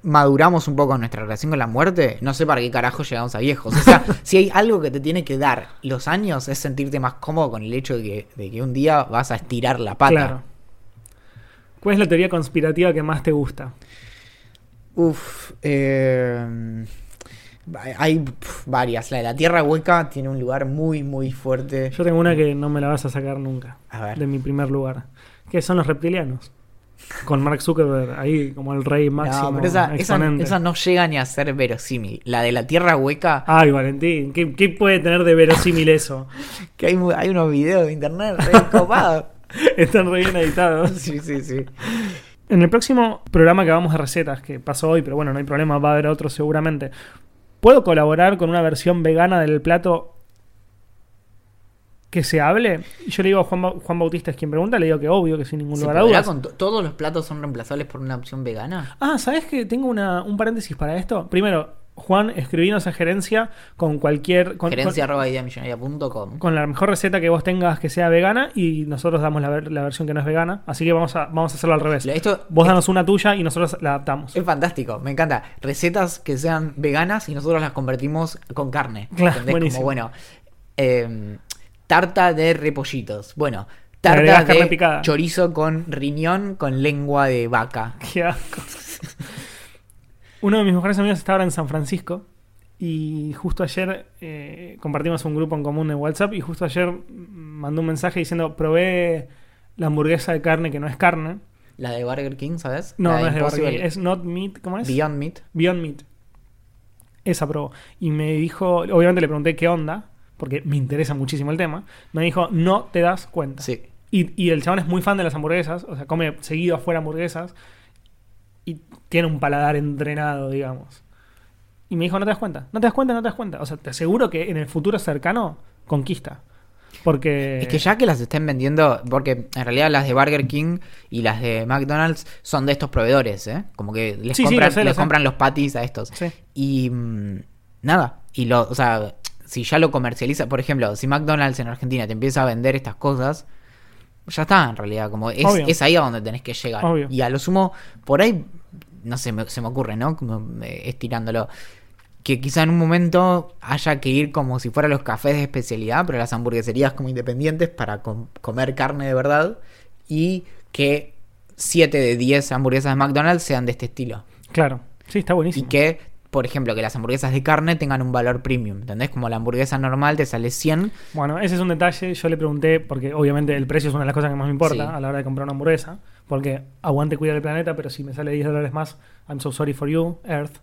maduramos un poco nuestra relación con la muerte, no sé para qué carajo llegamos a viejos. O sea, [LAUGHS] si hay algo que te tiene que dar los años es sentirte más cómodo con el hecho de que, de que un día vas a estirar la pata. Claro. ¿Cuál es la teoría conspirativa que más te gusta? Uf, eh, hay pf, varias. La de la Tierra Hueca tiene un lugar muy, muy fuerte. Yo tengo una que no me la vas a sacar nunca. A ver. De mi primer lugar. Que son los reptilianos. Con Mark Zuckerberg ahí como el rey máximo. No, pero esa, esa, exponente. esa no llega ni a ser verosímil. La de la Tierra Hueca, Ay, Valentín, ¿qué, qué puede tener de verosímil eso? [LAUGHS] que hay, unos videos de internet [LAUGHS] copados. [LAUGHS] Están re bien editados. [LAUGHS] Sí, sí, sí. En el próximo programa que vamos de recetas, que pasó hoy, pero bueno, no hay problema, va a haber otro seguramente. ¿Puedo colaborar con una versión vegana del plato que se hable? Y Yo le digo a Juan, Ba- Juan Bautista, es quien pregunta, le digo que obvio, que sin ningún ¿Se lugar a dudas. con to- ¿Todos los platos son reemplazables por una opción vegana? Ah, ¿sabes que tengo una, un paréntesis para esto? Primero, Juan, escribinos a gerencia con cualquier. Con, Gerencia arroba con, la mejor receta que vos tengas que sea vegana y nosotros damos la, ver- la versión que no es vegana. Así que vamos a, vamos a hacerlo al revés. Esto Vos danos una tuya y nosotros la adaptamos. es fantástico, me encanta. Recetas que sean veganas y nosotros las convertimos con carne. [LAUGHS] Claro, buenísimo. Como, bueno, eh, tarta de repollitos. Bueno, tarta carne de picada. chorizo con riñón con lengua de vaca. [LAUGHS] Qué asco. [LAUGHS] Uno de mis mejores amigos está ahora en San Francisco y justo ayer eh, compartimos un grupo en común en WhatsApp y justo ayer mandó un mensaje diciendo probé la hamburguesa de carne que no es carne. La de Burger King, ¿sabes? No, La no es de Burger King, es not meat, ¿cómo es? Beyond Meat. Beyond Meat. Esa probó. Y me dijo, obviamente le pregunté qué onda, porque me interesa muchísimo el tema. Me dijo, no te das cuenta. Sí. Y, y el chabón es muy fan de las hamburguesas, o sea, come seguido afuera hamburguesas y tiene un paladar entrenado, digamos. Y me dijo, no te das cuenta, no te das cuenta, no te das cuenta. O sea, te aseguro que en el futuro cercano conquista. Porque... Es que ya que las estén vendiendo, porque en realidad las de Burger King y las de McDonald's son de estos proveedores, ¿eh? Como que les, Sí, sí, compran, lo sé, lo les compran los patties a estos. Sí. Y mm, nada, y lo, o sea, si ya lo comercializa, por ejemplo, si McDonald's en Argentina te empieza a vender estas cosas, ya está, en realidad, como es, ahí a donde tenés que llegar. Obvio. Y a lo sumo, por ahí, no sé, me- se me ocurre, ¿no? Como eh, estirándolo. Que quizá en un momento haya que ir como si fueran los cafés de especialidad, pero las hamburgueserías como independientes para com- comer carne de verdad. Y que 7 de 10 hamburguesas de McDonald's sean de este estilo. Claro. Sí, está Y buenísimo. que, por ejemplo, que las hamburguesas de carne tengan un valor premium. ¿Entendés? Como la hamburguesa normal te sale 100. Bueno, ese es un detalle. Yo le pregunté, porque obviamente el precio es una de las cosas que más me importa Sí. a la hora de comprar una hamburguesa. Porque aguante cuidar el planeta, pero si me sale 10 dólares más, I'm so sorry for you, Earth.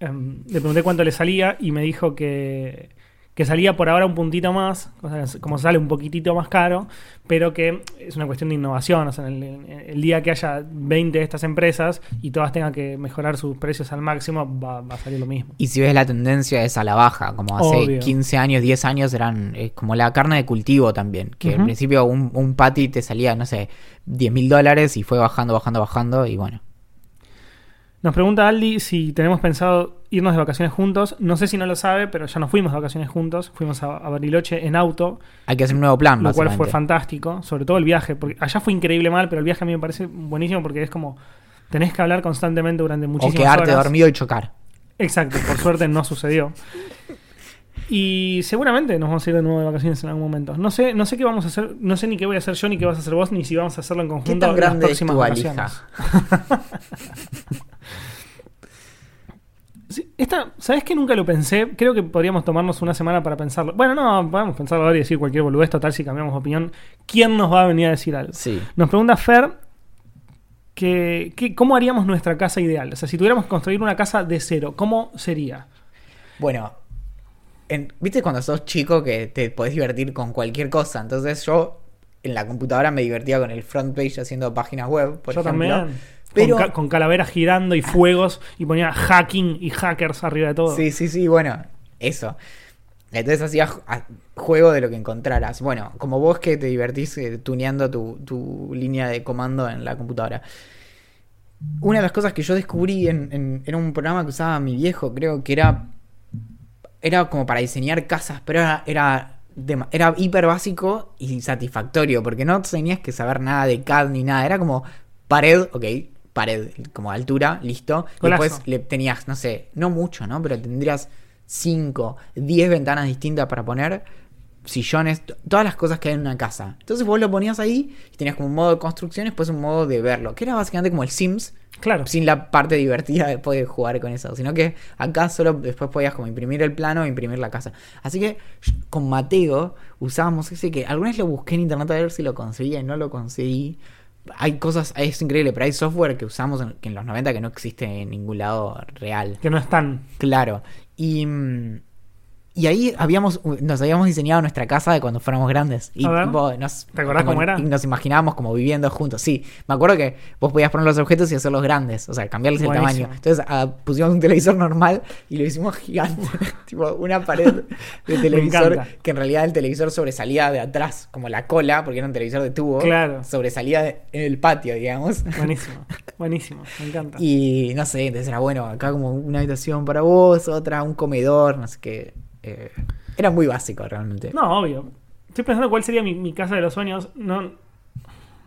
Em, le pregunté cuánto le salía y me dijo que, que salía por ahora un puntito más, como sale un poquitito más caro, pero que es una cuestión de innovación. O sea, el, el día que haya 20 de estas empresas y todas tengan que mejorar sus precios al máximo, va, va a salir lo mismo. Y si ves la tendencia es a la baja, como hace Obvio. 15 años, 10 años eran eh, como la carne de cultivo también, que Ujú. al principio un, un patty te salía, no sé, 10 mil dólares y fue bajando, bajando, bajando y bueno. Nos pregunta Aldi si tenemos pensado irnos de vacaciones juntos. No sé si no lo sabe, pero ya nos fuimos de vacaciones juntos. Fuimos a, a Bariloche en auto, Hay que hacer un nuevo plan, lo cual fue fantástico. Sobre todo el viaje, porque allá fue increíble mal, pero el viaje a mí me parece buenísimo porque es como tenés que hablar constantemente durante O muchísimas quedarte horas. dormido y chocar. Exacto, por suerte no sucedió. Y seguramente nos vamos a ir de nuevo de vacaciones en algún momento. No sé, no sé qué vamos a hacer, no sé ni qué voy a hacer yo ni qué vas a hacer vos, ni si vamos a hacerlo en conjunto ¿Qué tan grande las es tu próximas valija? vacaciones. [LAUGHS] Esta, ¿Sabes que nunca lo pensé? Creo que podríamos tomarnos una semana para pensarlo. Bueno, no, podemos pensarlo ahora y decir cualquier boludez total si cambiamos de opinión. ¿Quién nos va a venir a decir algo? Sí. Nos pregunta Fer que, que cómo haríamos nuestra casa ideal. O sea, si tuviéramos que construir una casa de cero, ¿cómo sería? Bueno, en- ¿viste cuando sos chico que te podés divertir con cualquier cosa? Entonces yo en la computadora me divertía con el front page haciendo páginas web, por Yo ejemplo. también. Pero- Con, ca- con calaveras girando y fuegos y ponía hacking y hackers arriba de todo. Sí, sí, sí, bueno, eso. Entonces hacías ju- a- juego de lo que encontraras. Bueno, como vos que te divertís eh, tuneando tu, tu línea de comando en la computadora. Una de las cosas que yo descubrí en, en- en un programa que usaba mi viejo, creo que era. Era como para diseñar casas, pero era, era, era hiper básico y satisfactorio, porque no tenías que saber nada de CAD ni nada. Era como pared, ok, pared, como altura, listo. Después le tenías, no sé, no mucho, ¿no? Pero tendrías 5, 10 ventanas distintas para poner, sillones, todas las cosas que hay en una casa. Entonces vos lo ponías ahí y tenías como un modo de construcción y después un modo de verlo, que era básicamente como el Sims, Claro. sin la parte divertida después de jugar con eso, sino que acá solo después podías como imprimir el plano e imprimir la casa. Así que con Mateo usábamos ese que alguna vez lo busqué en internet a ver si lo conseguía y no lo conseguí. Hay cosas, es increíble, pero hay software que usamos en, que en los 90 que no existe en ningún lado real. Que no están. Claro. Y, mm, y ahí habíamos, nos habíamos diseñado nuestra casa de cuando fuéramos grandes. Y A ver. tipo, nos, ¿Te acordás como- cómo era? y nos imaginábamos como viviendo juntos. Sí, me acuerdo que vos podías poner los objetos y hacerlos grandes, o sea, cambiarles el tamaño. Entonces ah, pusimos un televisor normal y lo hicimos gigante. [LAUGHS] tipo, una pared de [LAUGHS] televisor que en realidad el televisor sobresalía de atrás, como la cola, porque era un televisor de tubo. Claro. Sobresalía de- en el patio, digamos. Buenísimo. [LAUGHS] Buenísimo. Me encanta. Y no sé, entonces era bueno, acá como una habitación para vos, otra, un comedor, no sé qué. Eh, era muy básico realmente. No, obvio. Estoy pensando cuál sería mi, mi casa de los sueños. No,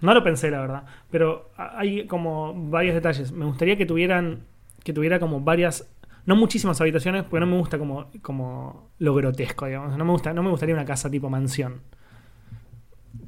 no lo pensé, la verdad. Pero hay como varios detalles. Me gustaría que tuvieran. Que tuviera como varias. No muchísimas habitaciones, porque no me gusta como, como lo grotesco, digamos. No me gusta, no me gustaría una casa tipo mansión.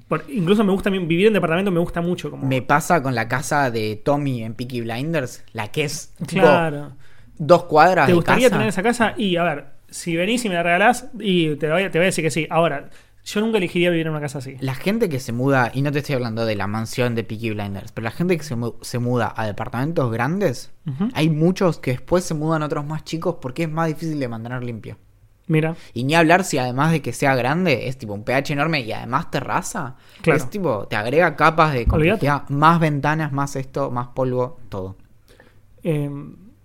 Por- incluso me gusta vivir en departamento, me gusta mucho. Como, Me pasa con la casa de Tommy en Peaky Blinders, la que es tipo, claro. dos cuadras ¿Te de gustaría casa. tener esa casa? Y a ver, si venís y me la regalás, y te voy, a- te voy a decir que sí. Ahora, yo nunca elegiría vivir en una casa así. La gente que se muda, y no te estoy hablando de la mansión de Peaky Blinders, pero la gente que se, mu- se muda a departamentos grandes, hay muchos que después se mudan a otros más chicos porque es más difícil de mantener limpio. Mira, Y ni hablar si además de que sea grande, es tipo un pH enorme y además terraza. Claro. Es tipo, te agrega capas de Olvídate. complejidad, más ventanas, más esto, más polvo, todo. eh,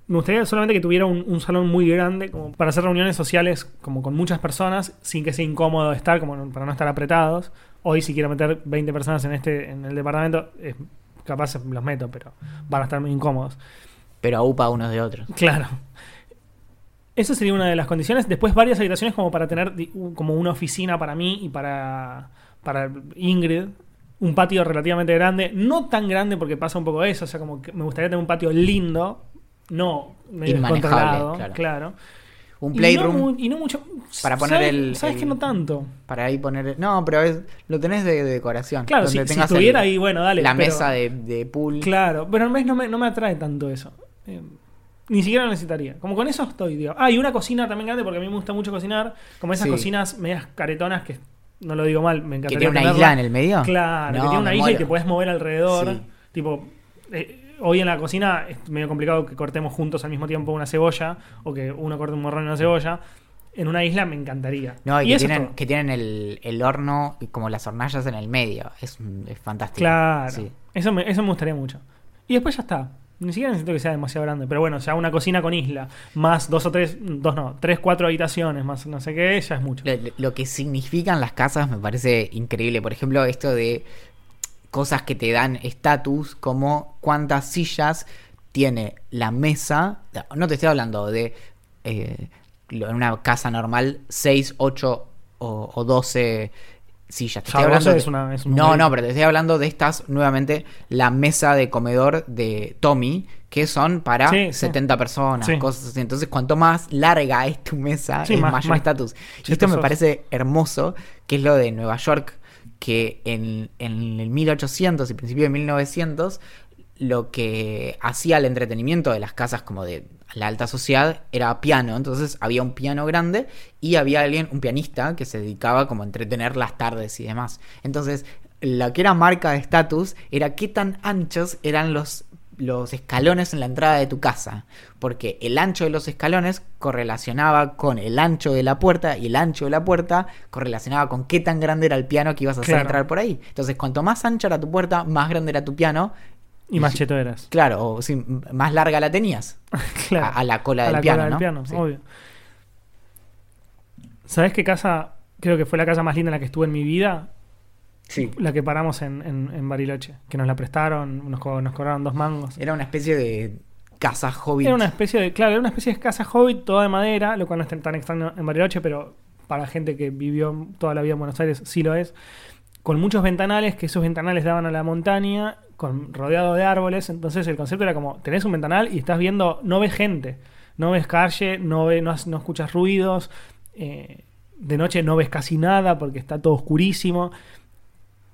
me gustaría solamente que tuviera un, un salón muy grande como para hacer reuniones sociales como con muchas personas sin que sea incómodo estar, como para no estar apretados. Hoy si quiero meter 20 personas en este en el departamento, es- capaz los meto, pero van a estar muy incómodos. Pero aupa unos de otros. Claro. Esa sería una de las condiciones. Después varias habitaciones como para tener como una oficina para mí y para, para Ingrid. Un patio relativamente grande. No tan grande porque pasa un poco eso. O sea, como que me gustaría tener un patio lindo. No medio Inmanejable, claro. Claro. Un Y playroom no Y no, mucho. para poner ¿sabes- el- ¿Sabes el- que no tanto? para ahí poner. No, pero es- lo tenés de, de decoración. Claro, si, donde si tengas el- estuviera ahí, bueno, dale. la pero- mesa de, de pool. Claro, pero no me, no me atrae tanto eso. Eh, ni siquiera lo necesitaría. Como con eso estoy, digo. Ah, y una cocina también grande porque a mí me gusta mucho cocinar. Como esas Sí. cocinas medias caretonas que no lo digo mal, me encantaría Que tiene una tenerla. isla en el medio. Claro, que tiene una isla y que puedes mover alrededor. Sí. Tipo, eh, hoy en la cocina es medio complicado que cortemos juntos al mismo tiempo una cebolla o que uno corte un morrón y una cebolla. En una isla me encantaría. No, y, Y que, tienen, todo. que tienen el, el horno y como las hornallas en el medio. Es, es fantástico. Claro. Sí. Eso, me, eso me gustaría mucho. Y después ya está. Ni siquiera necesito que sea demasiado grande. Pero bueno, ya una cocina con isla, más dos o tres, dos no, tres, cuatro habitaciones, más no sé qué, ya es mucho. Lo, lo que significan las casas me parece increíble. Por ejemplo, esto de cosas que te dan estatus, como cuántas sillas tiene la mesa. No te estoy hablando de eh, en una casa normal 6, 8 o, o 12 sillas. Te estoy hablando 12 de- es una- es un no, no, pero te estoy hablando de estas, nuevamente, la mesa de comedor de Tommy, que son para Sí, sí. 70 personas, Sí. cosas así. Entonces, cuanto más larga es tu mesa, es más- mayor estatus. Y esto me parece hermoso, que es lo de Nueva York, que en, en el 1800 y principio de 1900, lo que hacía el entretenimiento de las casas como de la alta sociedad era piano. Entonces había un piano grande y había alguien, un pianista, que se dedicaba como a entretener las tardes y demás. Entonces, lo que era marca de estatus era qué tan anchos eran los los escalones en la entrada de tu casa, porque el ancho de los escalones correlacionaba con el ancho de la puerta y el ancho de la puerta correlacionaba con qué tan grande era el piano que ibas a hacer Claro. entrar por ahí. Entonces, cuanto más ancha era tu puerta, más grande era tu piano, Y más cheto eras. claro, o sí, más larga la tenías [LAUGHS] Claro. a, a la cola A del la piano, cola del ¿no? piano, Sí. obvio. ¿Sabes qué casa? Creo que fue la casa más linda en la que estuve en mi vida. Sí. La que paramos en, en, en Bariloche. Que nos la prestaron, nos, co- nos cobraron dos mangos. Era una especie de casa hobbit. Era una especie de, claro, era una especie de casa hobbit toda de madera, lo cual no es tan- extraño en Bariloche, pero para gente que vivió toda la vida en Buenos Aires sí lo es. Con muchos ventanales, que esos ventanales daban a la montaña, con, rodeado de árboles. Entonces el concepto era como, tenés un ventanal y estás viendo, no ves gente, no ves calle, no, ve, no escuchas ruidos. eh, de noche no ves casi nada porque está todo oscurísimo.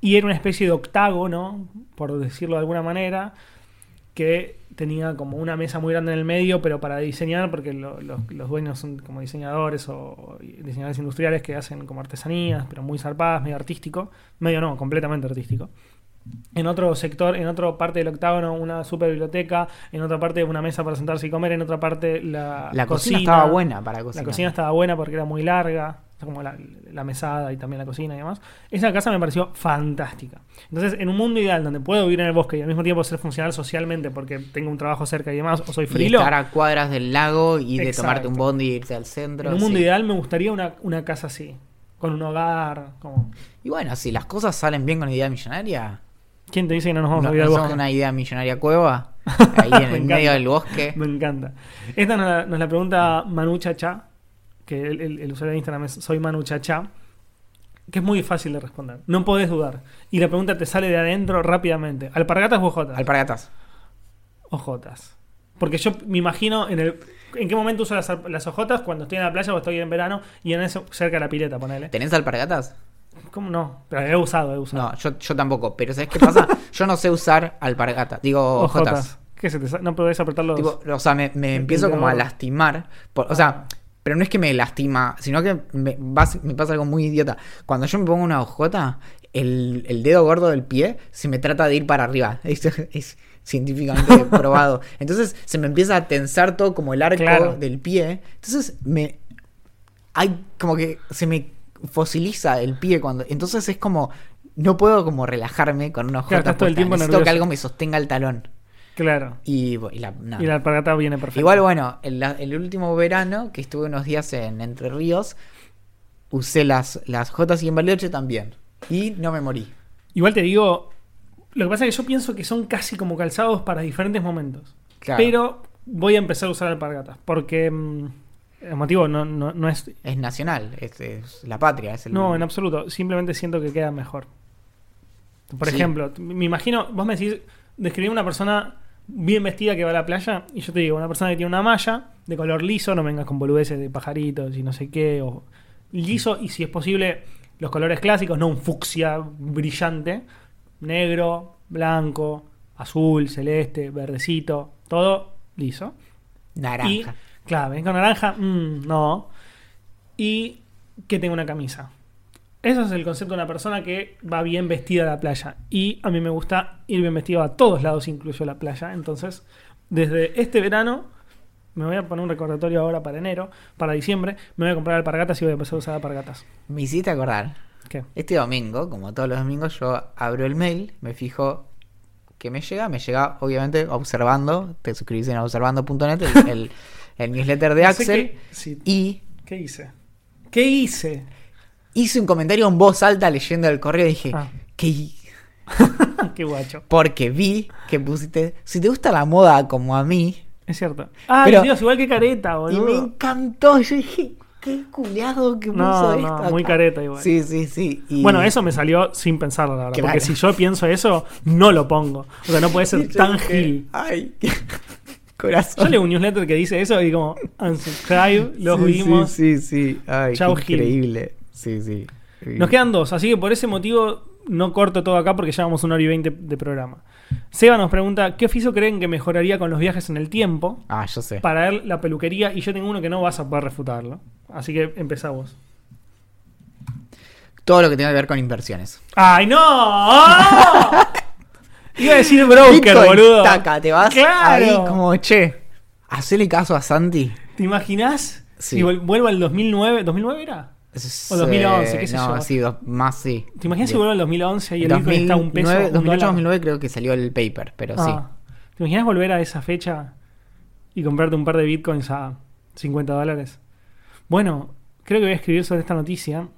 Y era una especie de octágono, por decirlo de alguna manera, que tenía como una mesa muy grande en el medio, pero para diseñar, porque lo- los, los dueños son como diseñadores o diseñadores industriales que hacen como artesanías, pero muy zarpadas, medio artístico. Medio no, completamente artístico. En otro sector, en otra parte del octágono, una super biblioteca, en otra parte una mesa para sentarse y comer, en otra parte la, la cocina, estaba buena para cocinar. la cocina estaba buena porque era muy larga, como la, la mesada y también la cocina y demás. Esa casa me pareció fantástica. Entonces, en un mundo ideal donde puedo vivir en el bosque y al mismo tiempo ser funcional socialmente porque tengo un trabajo cerca y demás, o soy y frilo, estar a cuadras del lago y de Exacto. tomarte un bondi y irte al centro. en un mundo sí. ideal me gustaría una, una casa así, con un hogar. Como... Y bueno, si las cosas salen bien con idea millonaria, ¿Quién te dice que no nos vamos no, a vivir al bosque? una idea millonaria cueva, [LAUGHS] ahí en el encanta. medio del bosque. Me encanta. Esta nos la, nos la pregunta Manu Chacha, que el, el- el usuario de Instagram es soy Manu Chacha, que es muy fácil de responder. No podés dudar. Y la pregunta te sale de adentro rápidamente. ¿Alpargatas o ojotas? Alpargatas. ojotas. Porque yo me imagino en el... ¿En qué momento uso las, las ojotas? Cuando estoy en la playa o estoy en verano y en eso cerca de la pileta, ponele. ¿Tenés alpargatas? ¿Cómo no? Pero he usado, he usado. No, yo, yo tampoco. Pero ¿sabes qué pasa? [LAUGHS] yo no sé usar alpargatas. Digo, ojotas. ¿Qué se te No podés apretar los... Tipo, o sea, me, me empiezo como a lastimar. por- o sea, pero no es que me lastima, sino que me, pasa algo muy idiota. Cuando yo me pongo una ojota, el, el dedo gordo del pie se me trata de ir para arriba. [LAUGHS] Es, es científicamente [LAUGHS] probado. Entonces se me empieza a tensar todo como el arco Claro. del pie. Entonces me. Hay como que se me fosiliza el pie cuando. Entonces es como. No puedo como relajarme con una ojota. estás todo el puesta. tiempo Necesito que algo me sostenga el talón. Claro. Y, y la. Y la alpargata viene perfecta. Igual, bueno, el, el último verano que estuve unos días en Entre Ríos, usé las, las Jotas y en Bariloche también. Y no me morí. Igual te digo, lo que pasa es que yo pienso que son casi como calzados para diferentes momentos. Claro. Pero voy a empezar a usar alpargatas. Porque mm, El motivo no, no, no es. Es nacional, es, es la patria. Es el... No, en absoluto. Simplemente siento que queda mejor. Por Sí. ejemplo, me imagino, vos me decís, describí una persona bien vestida que va a la playa, y yo te digo, una persona que tiene una malla de color liso, no vengas con boludeces de pajaritos y no sé qué, o liso, y si es posible, los colores clásicos, no un fucsia brillante, negro, blanco, azul, celeste, verdecito, todo liso. Naranja. Y, claro, ven con naranja, mm, no. Y que tenga una camisa. Eso es el concepto de una persona que va bien vestida a la playa. Y a mí me gusta ir bien vestido a todos lados, incluyo la playa. Entonces, desde este verano, me voy a poner un recordatorio ahora para enero, para diciembre, me voy a comprar alpargatas y voy a empezar a usar alpargatas. Me hiciste acordar. ¿Qué? Este domingo, como todos los domingos, yo abro el mail, me fijo que me llega, me llega obviamente observando, te suscribís en observando.net, el, el, el newsletter de [LAUGHS] No Axel, qué- sí, y ¿Qué hice? ¿Qué hice? Hice un comentario en voz alta leyendo el correo y dije, Ah. ¿qué? [LAUGHS] Qué guacho. Porque vi que pusiste, si te gusta la moda como a mí, Es cierto. Ah, Dios, igual que careta, y boludo. me encantó, yo dije, qué culiado que puso No, esto. no, muy acá". careta igual. Sí, sí, sí. y- Bueno, eso me salió sin pensarlo, la verdad. Claro. Porque si yo pienso eso, no lo pongo. O sea, no puede [LAUGHS] y ser tan dije, gil. Ay, qué [LAUGHS] corazón. Yo leo un newsletter que dice eso y como, unsubscribe, los Sí, vimos. Sí, sí, sí. Ay, Chau, qué Gil. Sí, sí. Nos quedan dos, así que por ese motivo no corto todo acá porque llevamos una hora y veinte de programa. Seba nos pregunta, ¿qué oficio creen que mejoraría con los viajes en el tiempo? Ah, yo sé. Para él, la peluquería, y yo tengo uno que no vas a poder refutarlo. Así que empezamos. Todo lo que tenga que ver con inversiones. ¡Ay, no! ¡Ah! Iba a decir broker, Bitcoin, boludo. Taca, te vas Claro. ahí como, che, hacele caso a Santi. ¿Te imaginas? Sí. Si vuel- vuelvo al 2009. ¿2009 era? O 2011, qué sé no, yo. sí, dos- más sí. ¿Te imaginas si vuelvo al 2011 y el Bitcoin está un peso? 2009, un 2008, dólar? 2009 creo que salió el paper, pero sí. Ah. ¿Te imaginas volver a esa fecha y comprarte un par de Bitcoins a 50 dólares? Bueno, creo que voy a escribir sobre esta noticia.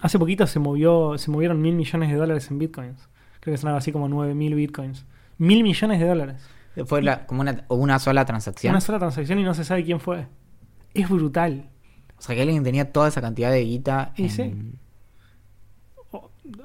Hace poquito se movió, se movieron mil millones de dólares en Bitcoins. Creo que son algo así como 9 mil Bitcoins. Mil millones de dólares. Fue la- como una, una sola transacción. Una sola transacción y no se sabe quién fue. Es brutal. O sea, que alguien tenía toda esa cantidad de guita. Y en- sí.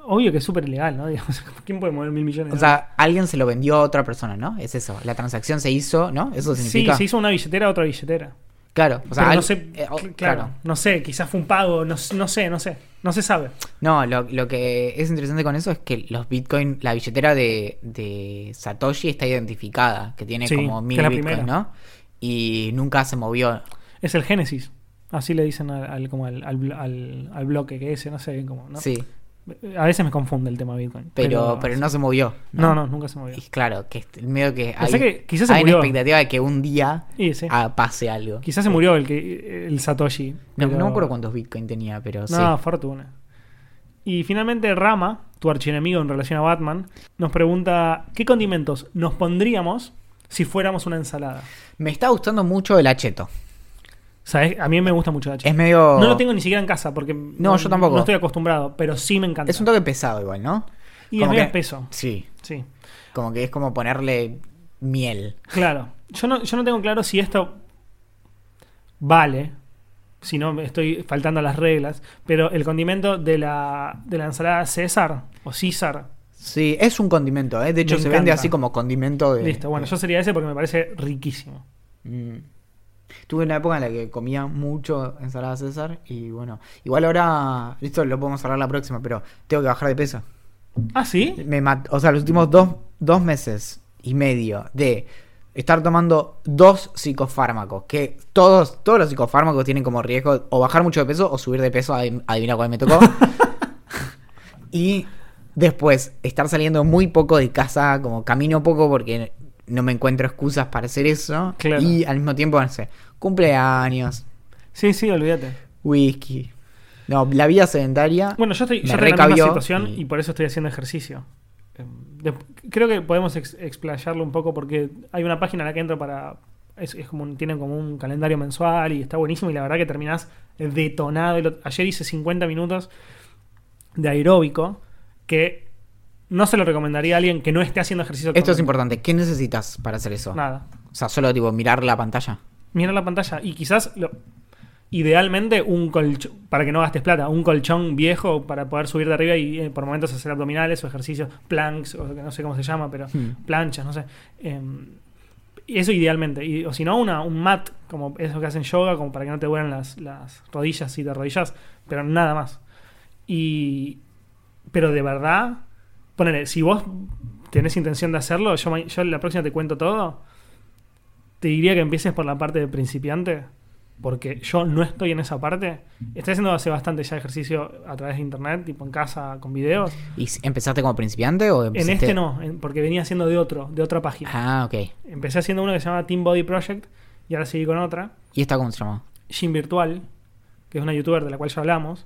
Obvio que es súper ilegal, ¿no? [LAUGHS] Digamos, ¿Quién puede mover mil millones de O sea, alguien se lo vendió a otra persona, ¿no? Es eso. La transacción se hizo, ¿no? Eso Sí, significa. se hizo una billetera a otra billetera. Claro. O sea, Pero no sé, eh, oh, cl- claro. claro, no sé, quizás fue un pago, no, sé, no sé, no se sabe. No, lo, lo que es interesante con eso es que los Bitcoin, la billetera de, de Satoshi está identificada, que tiene Sí, como mil primera. ¿no? Y nunca se movió. Es el Génesis, así le dicen al, al- como al, al, bloque que ese, no sé, como, ¿no? Sí, A veces me confunde el tema Bitcoin. pero, pero no se movió. No, no, nunca se movió. Y claro, que medio que hay, que quizás se hay una expectativa de que un día sí. ah, pase algo. Quizás se murió el que el Satoshi. No, pero- no me acuerdo cuántos Bitcoin tenía, pero sí. No, fortuna. Y finalmente Rama, tu archienemigo en relación a Batman, nos pregunta ¿qué condimentos nos pondríamos si fuéramos una ensalada? Me está gustando mucho el acheto. O sea, es- a mí me gusta mucho la Es medio... No lo tengo ni siquiera en casa porque no, yo tampoco. no estoy acostumbrado, pero sí me encanta. Es un toque pesado igual, ¿no? y es como medio que- espeso. Sí, Sí, como que es como ponerle miel. claro. Yo no, yo no tengo claro si esto vale, si no me estoy faltando a las reglas, pero el condimento de la, de la ensalada César o César, Sí, es un condimento, ¿eh? De hecho Me se vende así como condimento de... listo. Bueno, yo sería ese porque me parece riquísimo. Mm. Tuve una época en la que comía mucho ensalada César y bueno, igual ahora, esto lo podemos hablar la próxima, pero tengo que bajar de peso. ¿Ah, sí? Me mat- o sea, los últimos dos, dos meses y medio de estar tomando dos psicofármacos, que todos, todos los psicofármacos tienen como riesgo o bajar mucho de peso o subir de peso, adi- adivina cuál me tocó. [LAUGHS] y después estar saliendo muy poco de casa, como camino poco porque no me encuentro excusas para hacer eso. Claro. Y al mismo tiempo, no sé, cumpleaños, Sí, sí, olvídate. whisky. No, la vida sedentaria. Bueno, yo estoy, yo estoy en la misma situación y- y... por eso estoy haciendo ejercicio. De- creo que podemos ex- explayarlo un poco porque hay una página a la que entro para. Es, es como un- tienen como un calendario mensual y está buenísimo. Y la verdad que terminás detonado. Ayer hice 50 minutos de aeróbico que no se lo recomendaría a alguien que no esté haciendo ejercicio. Esto es importante. ¿Qué necesitas para hacer eso? Nada. O sea, solo tipo mirar la pantalla. Mirar la pantalla. Y quizás, lo- idealmente, un colchón, para que no gastes plata, un colchón viejo para poder subir de arriba y eh, por momentos hacer abdominales o ejercicios, planks, o no sé cómo se llama, pero Hmm. planchas, no sé. Em, y eso idealmente. Y, o si no, una, un mat, como eso que hacen yoga, como para que no te duelen las, las rodillas si te arrodillas, pero nada más. Y. Pero de verdad, ponele, si vos tenés intención de hacerlo, yo, yo la próxima te cuento todo. Te diría que empieces por la parte de principiante, porque yo no estoy en esa parte. Estoy haciendo hace bastante ya ejercicio a través de internet, tipo en casa con videos. ¿Y empezaste como principiante o En empezaste- este no, en- porque venía haciendo de otro, de otra página. Ah, ok. Empecé haciendo uno que se llama Team Body Project y ahora seguí con otra, ¿Y esta cómo se llama? Jim Virtual, que es una youtuber de la cual ya hablamos,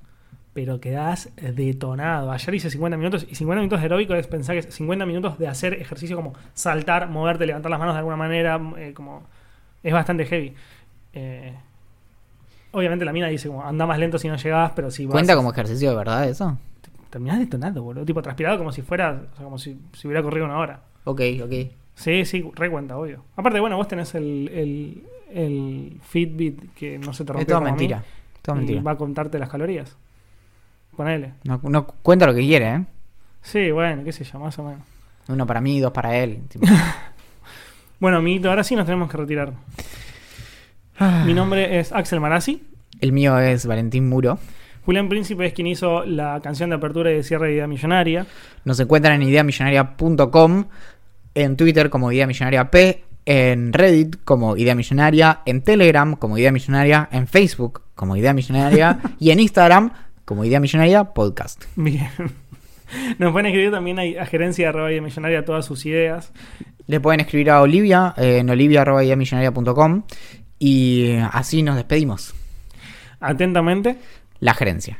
pero quedás detonado. Ayer hice 50 minutos y 50 minutos de aeróbico es pensar que es 50 minutos de hacer ejercicio como saltar, moverte, levantar las manos de alguna manera, eh, como es bastante heavy. Eh, obviamente la mina dice como anda más lento si no llegás, pero si vas, ¿Cuenta como ejercicio de verdad eso? terminás detonado, boludo, tipo transpirado como si fuera, o sea, como si, si hubiera corrido una hora. Ok, ok. Sí, sí, recuenta, obvio. Aparte, bueno, vos tenés el, el, el Fitbit que no se te rompe Es toda mentira. Toda y mentira. va a contarte las calorías. Ponele. No, no cuenta lo que quiere, ¿eh? Sí, bueno, qué sé yo, más o menos. Uno para mí, dos para él. tipo. [LAUGHS] Bueno, amiguito, ahora sí nos tenemos que retirar. Ah. Mi nombre es Axel Marazzi. El mío es Valentín Muro. Julián Príncipe es quien hizo la canción de apertura y de cierre de Idea Millonaria. Nos encuentran en ideamillonaria.com, en Twitter como Idea Millonaria P, en Reddit como Idea Millonaria, en Telegram como Idea Millonaria, en Facebook como Idea Millonaria [LAUGHS] y en Instagram como Idea Millonaria Podcast. Bien. Nos pueden escribir también a, gerencia arroba Idea Millonaria todas sus ideas. Le pueden escribir a Olivia eh, en olivia.ideamillonaria.com y así nos despedimos. Atentamente. La gerencia.